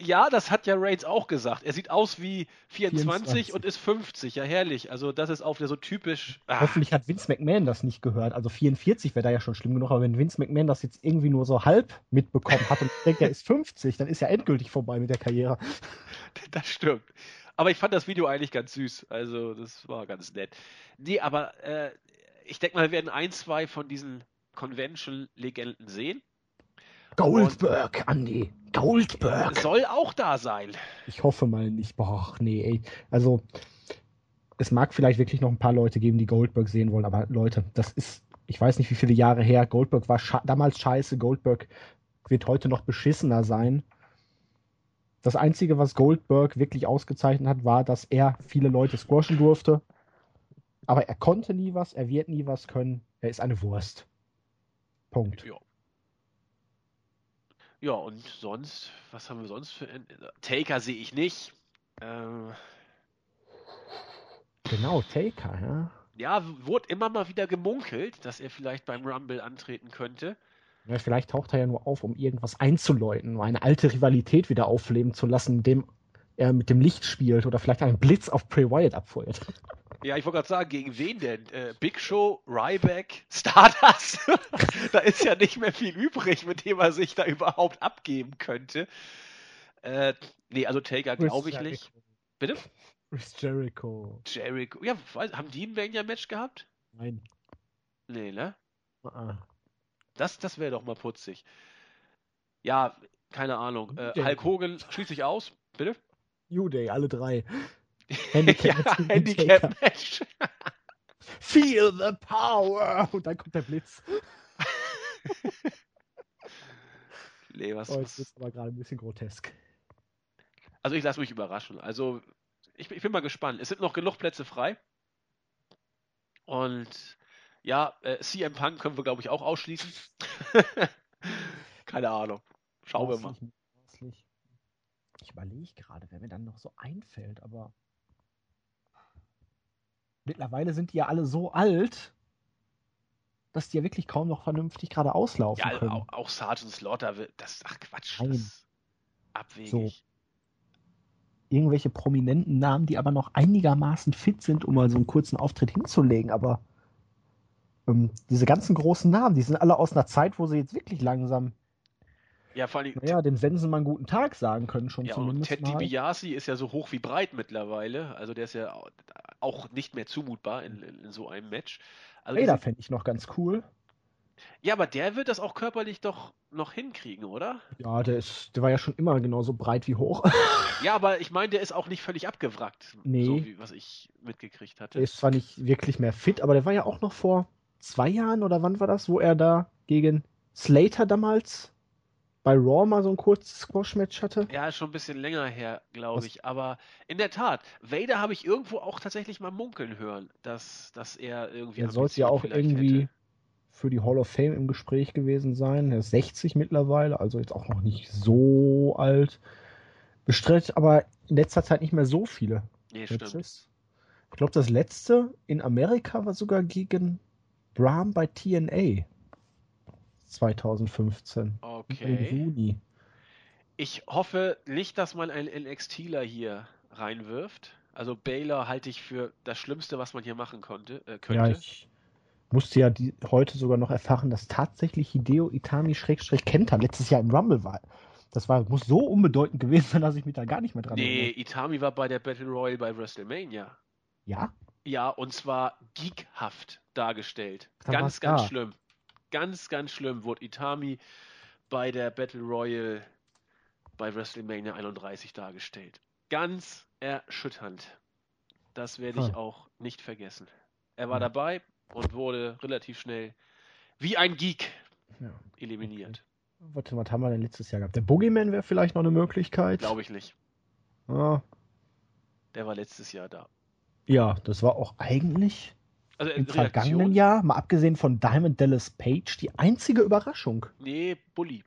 Ja, das hat ja Reigns auch gesagt. Er sieht aus wie 24, 24, und ist 50. Ja, herrlich. Also, das ist auch wieder so typisch.
Ah. Hoffentlich hat Vince McMahon das nicht gehört. Also, 44 wäre da ja schon schlimm genug. Aber wenn Vince McMahon das jetzt irgendwie nur so halb mitbekommen hat und denkt, er ist 50, dann ist ja endgültig vorbei mit der Karriere.
Das stimmt. Aber ich fand das Video eigentlich ganz süß. Also, das war ganz nett. Nee, aber äh, ich denke mal, wir werden ein, zwei von diesen Convention-Legenden sehen.
Goldberg, Andy. Goldberg.
Soll auch da sein.
Ich hoffe mal nicht. Boah, nee, ey. Also, es mag vielleicht wirklich noch ein paar Leute geben, die Goldberg sehen wollen, aber Leute, das ist, ich weiß nicht, wie viele Jahre her. Goldberg war sche damals scheiße. Goldberg wird heute noch beschissener sein. Das Einzige, was Goldberg wirklich ausgezeichnet hat, war, dass er viele Leute squashen durfte. Aber er konnte nie was, er wird nie was können. Er ist eine Wurst. Punkt. Ja.
Ja, und sonst, was haben wir sonst für. Taker sehe ich nicht. Ähm,
genau, Taker, ja.
Ja, wurde immer mal wieder gemunkelt, dass er vielleicht beim Rumble antreten könnte.
Ja, vielleicht taucht er ja nur auf, um irgendwas einzuläuten, um eine alte Rivalität wieder aufleben zu lassen, indem er mit dem Licht spielt oder vielleicht einen Blitz auf Bray Wyatt abfeuert.
Ja, ich wollte gerade sagen, gegen wen denn? Äh, Big Show, Ryback, Stardust? da ist ja nicht mehr viel übrig, mit dem er sich da überhaupt abgeben könnte. Äh, nee, also Taker glaube ich nicht. Bitte?
Chris Jericho.
Jericho. Ja, weiß, haben die ein Mania-Match gehabt?
Nein.
Nee, ne? Uh -uh. Das, das wäre doch mal putzig. Ja, keine Ahnung. Äh, Hulk Hogan schließt sich aus. Bitte?
New Day, alle drei.
Handicap-Match. Handicap-Match.
Feel the power! Und dann kommt der Blitz.
nee, was,
oh, das ist aber gerade ein bisschen grotesk.
Also ich lasse mich überraschen. Also ich, ich, bin mal gespannt. Es sind noch genug Plätze frei. Und ja, äh, CM Punk können wir, glaube ich, auch ausschließen. Keine Ahnung. Schauen wir mal.
Ich überlege gerade, wer mir dann noch so einfällt, aber mittlerweile sind die ja alle so alt, dass die ja wirklich kaum noch vernünftig gerade auslaufen ja, können.
Auch, auch Sergeant Slaughter, das, ach Quatsch, Nein. das abwegig. So.
Irgendwelche prominenten Namen, die aber noch einigermaßen fit sind, um mal so einen kurzen Auftritt hinzulegen, aber ähm, diese ganzen großen Namen, die sind alle aus einer Zeit, wo sie jetzt wirklich langsam
ja, vor allem.
Naja, dem Sensen mal einen guten Tag sagen können schon
ja, zumindest. Und Ted DiBiase ist ja so hoch wie breit mittlerweile. Also der ist ja auch nicht mehr zumutbar in, in so einem Match. Also
Vader fände ich noch ganz cool.
Ja, aber der wird das auch körperlich doch noch hinkriegen, oder?
Ja, der ist, der war ja schon immer genauso breit wie hoch.
ja, aber ich meine, der ist auch nicht völlig abgewrackt, nee. so wie was ich mitgekriegt hatte.
Der ist zwar nicht wirklich mehr fit, aber der war ja auch noch vor zwei Jahren oder wann war das, wo er da gegen Slater damals bei Raw mal so ein kurzes Squash-Match hatte?
Ja, schon ein bisschen länger her, glaube ich. Aber in der Tat, Vader habe ich irgendwo auch tatsächlich mal munkeln hören, dass, dass er irgendwie.
Er sollte ja auch irgendwie hätte. für die Hall of Fame im Gespräch gewesen sein. Er ist 60 mittlerweile, also jetzt auch noch nicht so alt. Bestreitet aber in letzter Zeit nicht mehr so viele
nee, Matches. Stimmt.
Ich glaube, das letzte in Amerika war sogar gegen Brahm bei TNA. 2015.
Okay. Im Juni. Ich hoffe nicht, dass man einen NXTler hier reinwirft. Also Baylor halte ich für das Schlimmste, was man hier machen konnte, äh, könnte.
Ja, ich musste ja die, heute sogar noch erfahren, dass tatsächlich Hideo Itami Schrägstrich Kenta letztes Jahr im Rumble war. Das war, muss so unbedeutend gewesen sein, dass ich mich da gar nicht mehr dran
erinnere. Nee, Itami war bei der Battle Royale bei WrestleMania.
Ja?
Ja, und zwar geekhaft dargestellt. Da ganz, ganz da. schlimm ganz, ganz schlimm wurde Itami bei der Battle Royale bei WrestleMania 31 dargestellt. Ganz erschütternd. Das werde ich auch nicht vergessen. Er war dabei und wurde relativ schnell wie ein Geek ja. eliminiert.
Okay. Warte, was haben wir denn letztes Jahr gehabt? Der Boogeyman wäre vielleicht noch eine Möglichkeit.
Glaube ich nicht.
Ja.
Der war letztes Jahr da.
Ja, das war auch eigentlich also im vergangenen Jahr, mal abgesehen von Diamond Dallas Page, die einzige Überraschung.
Nee, Bully.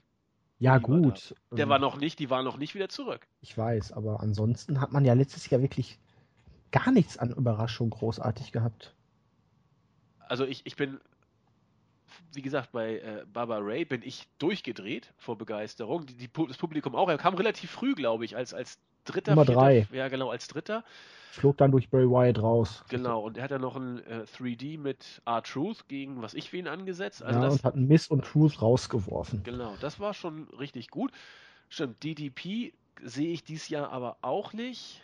Ja, Bully gut.
War Der war noch nicht, die war noch nicht wieder zurück.
Ich weiß, aber ansonsten hat man ja letztes Jahr wirklich gar nichts an Überraschung großartig gehabt.
Also ich, ich bin, wie gesagt, bei äh, Baba Ray bin ich durchgedreht vor Begeisterung. Die, die, das Publikum auch. Er kam relativ früh, glaube ich, als, als dritter.
Nummer vierter, drei.
Ja, genau, als dritter.
Flog dann durch Bray Wyatt raus.
Genau, und er hat ja noch ein äh, 3D mit R-Truth gegen was ich für ihn angesetzt. Also
ja,
das,
und hat Miss und Truth rausgeworfen.
Genau, das war schon richtig gut. Stimmt, DDP sehe ich dieses Jahr aber auch nicht.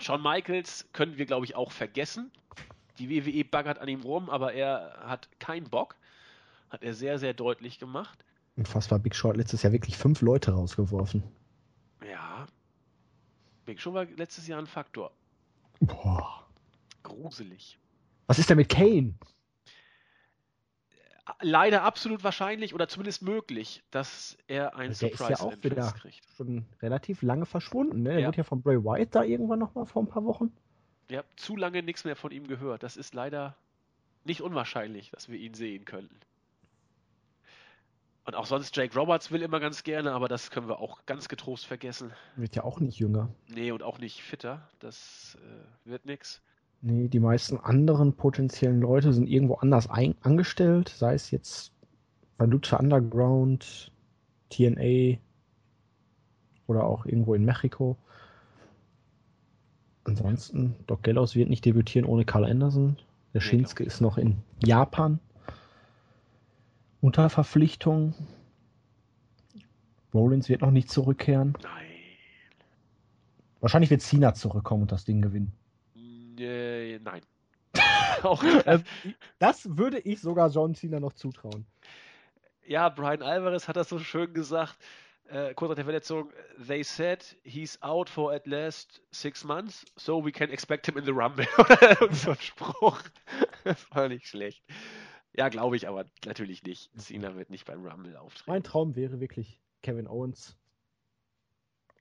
Shawn Michaels können wir, glaube ich, auch vergessen. Die WWE baggert an ihm rum, aber er hat keinen Bock. Hat er sehr, sehr deutlich gemacht.
Unfassbar Big Short letztes Jahr wirklich fünf Leute rausgeworfen.
Ja, Big Show war letztes Jahr ein Faktor.
Boah.
Gruselig.
Was ist denn mit Kane?
Leider absolut wahrscheinlich oder zumindest möglich, dass er ein
also Surprise ist ja auch wieder kriegt. Schon relativ lange verschwunden, ne? Er ja. wird ja von Bray Wyatt da irgendwann noch mal vor ein paar Wochen.
Ja, zu lange nichts mehr von ihm gehört. Das ist leider nicht unwahrscheinlich, dass wir ihn sehen könnten. Und auch sonst, Jake Roberts will immer ganz gerne, aber das können wir auch ganz getrost vergessen.
Wird ja auch nicht jünger.
Nee, und auch nicht fitter. Das äh, wird nix.
Nee, die meisten anderen potenziellen Leute sind irgendwo anders angestellt, sei es jetzt bei Lucha Underground, TNA oder auch irgendwo in Mexiko. Ansonsten, Doc Gallows wird nicht debütieren ohne Carl Anderson. Der nee, ist noch in Japan unter Verpflichtung. Rollins wird noch nicht zurückkehren.
Nein.
Wahrscheinlich wird Cena zurückkommen und das Ding gewinnen.
Äh, nein.
Auch ähm, das würde ich sogar John Cena noch zutrauen.
Ja, Brian Alvarez hat das so schön gesagt. Äh, kurz nach der Verletzung, they said he's out for at least six months, so we can expect him in the Rumble. so ein Spruch. Das war nicht schlecht. Ja, glaube ich aber natürlich nicht. Cena wird nicht beim Rumble auftreten.
Mein Traum wäre wirklich Kevin Owens.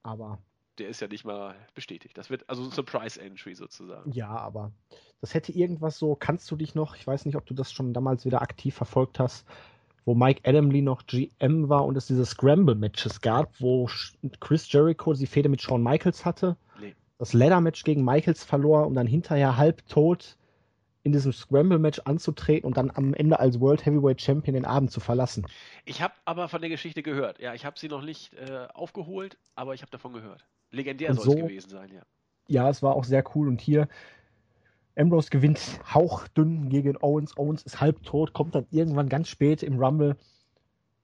Aber.
Der ist ja nicht mal bestätigt. Das wird also ein Surprise Entry sozusagen.
Ja, aber das hätte irgendwas so. Kannst du dich noch, ich weiß nicht, ob du das schon damals wieder aktiv verfolgt hast, wo Mike Adamley noch GM war und es diese Scramble-Matches gab, wo Chris Jericho die Fehde mit Shawn Michaels hatte. Nee. Das Ladder-Match gegen Michaels verlor und dann hinterher halb tot in diesem Scramble-Match anzutreten und dann am Ende als World Heavyweight Champion den Abend zu verlassen.
Ich habe aber von der Geschichte gehört. Ja, ich habe sie noch nicht äh, aufgeholt, aber ich habe davon gehört. Legendär soll so, es gewesen sein, ja.
Ja, es war auch sehr cool und hier Ambrose gewinnt hauchdünn gegen Owens. Owens ist halbtot, kommt dann irgendwann ganz spät im Rumble,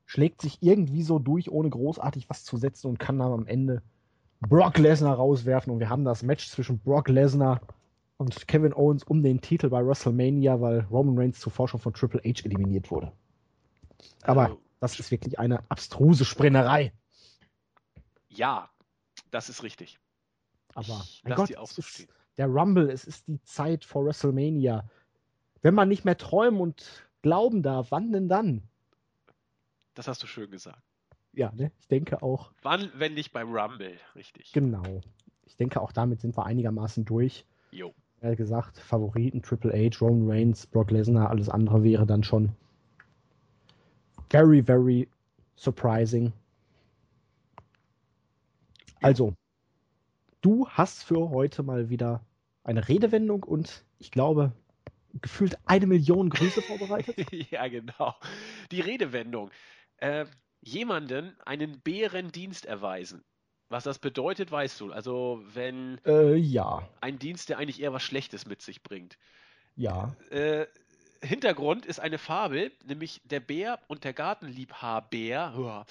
schlägt sich irgendwie so durch, ohne großartig was zu setzen und kann dann am Ende Brock Lesnar rauswerfen und wir haben das Match zwischen Brock Lesnar und Kevin Owens um den Titel bei WrestleMania, weil Roman Reigns zuvor schon von Triple H eliminiert wurde. Aber also, das ist wirklich eine abstruse Sprinnerei.
Ja, das ist richtig.
Aber mein Gott, auch so stehen. der Rumble, es ist die Zeit vor WrestleMania. Wenn man nicht mehr träumen und glauben darf, wann denn dann?
Das hast du schön gesagt.
Ja, ne? ich denke auch.
Wann, wenn nicht beim Rumble, richtig.
Genau. Ich denke auch damit sind wir einigermaßen durch.
Jo.
Wie gesagt, Favoriten Triple H, Roman Reigns, Brock Lesnar, alles andere wäre dann schon very, very surprising. Also, du hast für heute mal wieder eine Redewendung und ich glaube, gefühlt eine Million Grüße vorbereitet.
ja, genau. Die Redewendung. Äh, jemanden einen Bärendienst erweisen. Was das bedeutet, weißt du. Also, wenn
äh, ja.
ein Dienst, der eigentlich eher was Schlechtes mit sich bringt.
Ja.
Äh, Hintergrund ist eine Fabel, nämlich der Bär und der Gartenliebhaber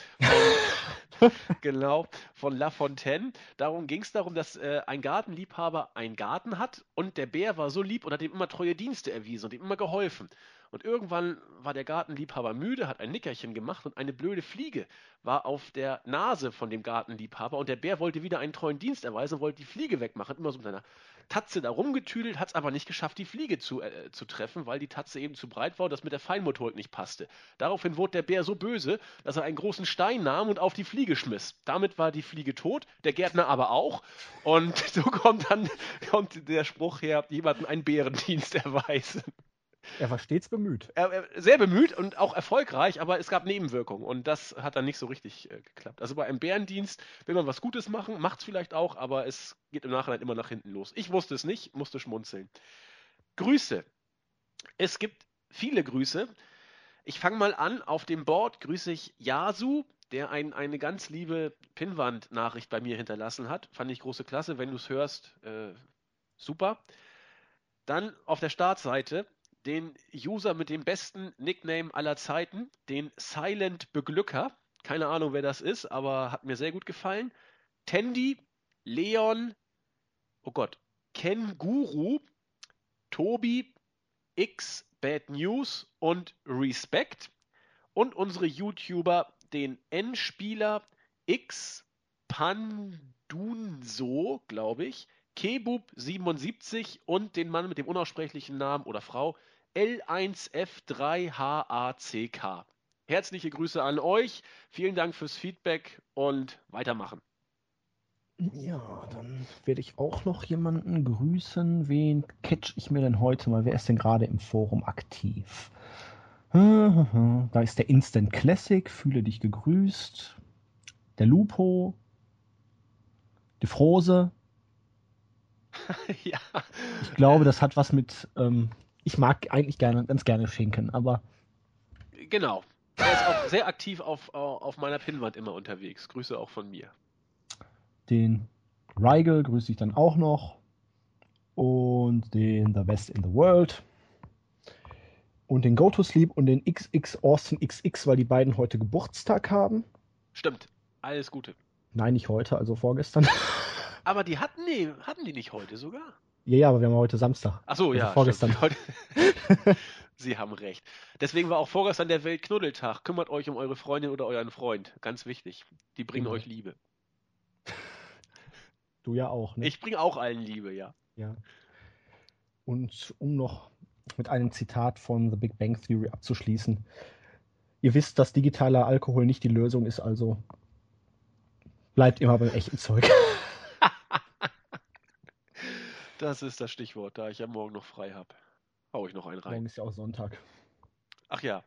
von, genau, von La Fontaine. Darum ging es darum, dass äh, ein Gartenliebhaber einen Garten hat und der Bär war so lieb und hat ihm immer treue Dienste erwiesen und ihm immer geholfen. Und irgendwann war der Gartenliebhaber müde, hat ein Nickerchen gemacht und eine blöde Fliege war auf der Nase von dem Gartenliebhaber und der Bär wollte wieder einen treuen Dienst erweisen und wollte die Fliege wegmachen, immer so mit seiner Tatze da rumgetüdelt, hat es aber nicht geschafft, die Fliege zu, äh, zu treffen, weil die Tatze eben zu breit war und das mit der Feinmotorik nicht passte. Daraufhin wurde der Bär so böse, dass er einen großen Stein nahm und auf die Fliege schmiss. Damit war die Fliege tot, der Gärtner aber auch. Und so kommt dann kommt der Spruch her, jemanden einen Bärendienst erweisen.
Er war stets bemüht.
Er, er, sehr bemüht und auch erfolgreich, aber es gab Nebenwirkungen und das hat dann nicht so richtig äh, geklappt. Also bei einem Bärendienst will man was Gutes machen, macht es vielleicht auch, aber es geht im Nachhinein immer nach hinten los. Ich wusste es nicht, musste schmunzeln. Grüße. Es gibt viele Grüße. Ich fange mal an. Auf dem Board grüße ich Yasu, der ein, eine ganz liebe Pinwand-Nachricht bei mir hinterlassen hat. Fand ich große Klasse. Wenn du es hörst, äh, super. Dann auf der Startseite den User mit dem besten Nickname aller Zeiten, den Silent Beglücker. Keine Ahnung, wer das ist, aber hat mir sehr gut gefallen. Tandy, Leon, oh Gott, Ken Guru, Tobi, X Bad News und Respect. Und unsere YouTuber, den N-Spieler X Pandunso, glaube ich, Kebub77 und den Mann mit dem unaussprechlichen Namen oder Frau L1F3HACK. Herzliche Grüße an euch. Vielen Dank fürs Feedback und weitermachen.
Ja, dann werde ich auch noch jemanden grüßen. Wen catch ich mir denn heute mal? Wer ist denn gerade im Forum aktiv? Da ist der Instant Classic. Fühle dich gegrüßt. Der Lupo. Die Frose.
ja.
Ich glaube, das hat was mit ähm, ich mag eigentlich gerne, ganz gerne Schinken, aber.
Genau. Er ist auch sehr aktiv auf, auf meiner Pinnwand immer unterwegs. Grüße auch von mir.
Den Rigel grüße ich dann auch noch. Und den The Best in the World. Und den Go to Sleep und den XX Austin XX, weil die beiden heute Geburtstag haben.
Stimmt. Alles Gute.
Nein, nicht heute, also vorgestern.
Aber die hatten, nee, hatten die nicht heute sogar?
Ja, ja, aber wir haben heute Samstag.
Ach so, also ja.
Vorgestern.
Sie haben recht. Deswegen war auch vorgestern der Weltknuddeltag. Kümmert euch um eure Freundin oder euren Freund. Ganz wichtig. Die bringen mhm. euch Liebe.
Du ja auch, ne?
Ich bringe auch allen Liebe, ja.
Ja. Und um noch mit einem Zitat von The Big Bang Theory abzuschließen. Ihr wisst, dass digitaler Alkohol nicht die Lösung ist, also bleibt immer beim echten Zeug.
Das ist das Stichwort, da ich ja morgen noch frei habe. Hau ich noch einen rein.
Morgen ist ja auch Sonntag.
Ach ja.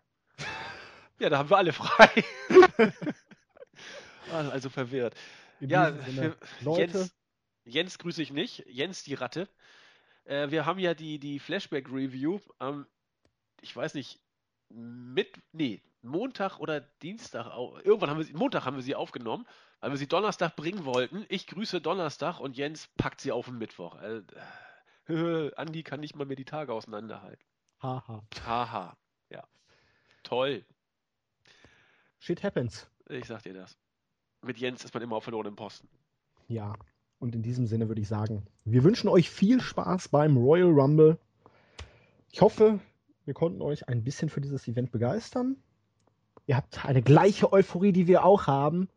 Ja, da haben wir alle frei. Ah, also verwirrt. In ja, für Jens, Jens grüße ich nicht. Jens die Ratte. Äh, wir haben ja die, die Flashback-Review am, ich weiß nicht, mit, nee, Montag oder Dienstag, irgendwann haben wir sie, Montag haben wir sie aufgenommen, weil wir sie Donnerstag bringen wollten. Ich grüße Donnerstag und Jens packt sie auf den Mittwoch. Äh, Andi kann nicht mal mehr die Tage auseinanderhalten.
Haha.
Haha. Ja. Toll.
Shit happens.
Ich sag dir das. Mit Jens ist man immer auf verlorenem Posten.
Ja. Und in diesem Sinne würde ich sagen, wir wünschen euch viel Spaß beim Royal Rumble. Ich hoffe, wir konnten euch ein bisschen für dieses Event begeistern. Ihr habt eine gleiche Euphorie, die wir auch haben.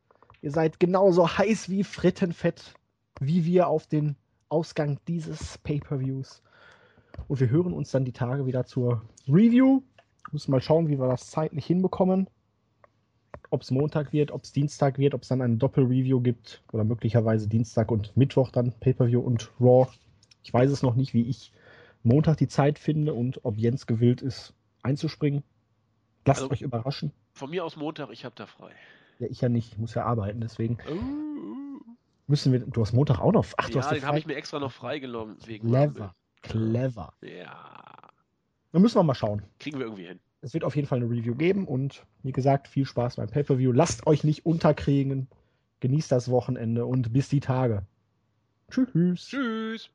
Ihr seid genauso heiß wie Frittenfett, wie wir auf den Ausgang dieses Pay-per-Views. Und wir hören uns dann die Tage wieder zur Review. Müssen mal schauen, wie wir das zeitlich hinbekommen. ob es Montag wird, ob es Dienstag wird, ob es dann ein Doppel-Review gibt oder möglicherweise Dienstag und Mittwoch dann Pay-Per-View und Raw. Ich weiß es noch nicht, wie ich Montag die Zeit finde und ob Jens gewillt ist, einzuspringen. Lasst also, euch überraschen.
Von mir aus Montag, ich habe da frei.
Ja, ich ja nicht. Ich muss ja arbeiten, deswegen. Uh, Müssen wir. Du hast Montag auch noch.
Ach, du ja, hast den habe ich mir extra noch freigenommen.
Wegen Clever. Clever.
Ja.
Dann müssen wir mal schauen.
Kriegen wir irgendwie hin.
Es wird auf jeden Fall eine Review geben und wie gesagt, viel Spaß beim Pay-Per-View. Lasst euch nicht unterkriegen. Genießt das Wochenende und bis die Tage. Tschüss.
Tschüss.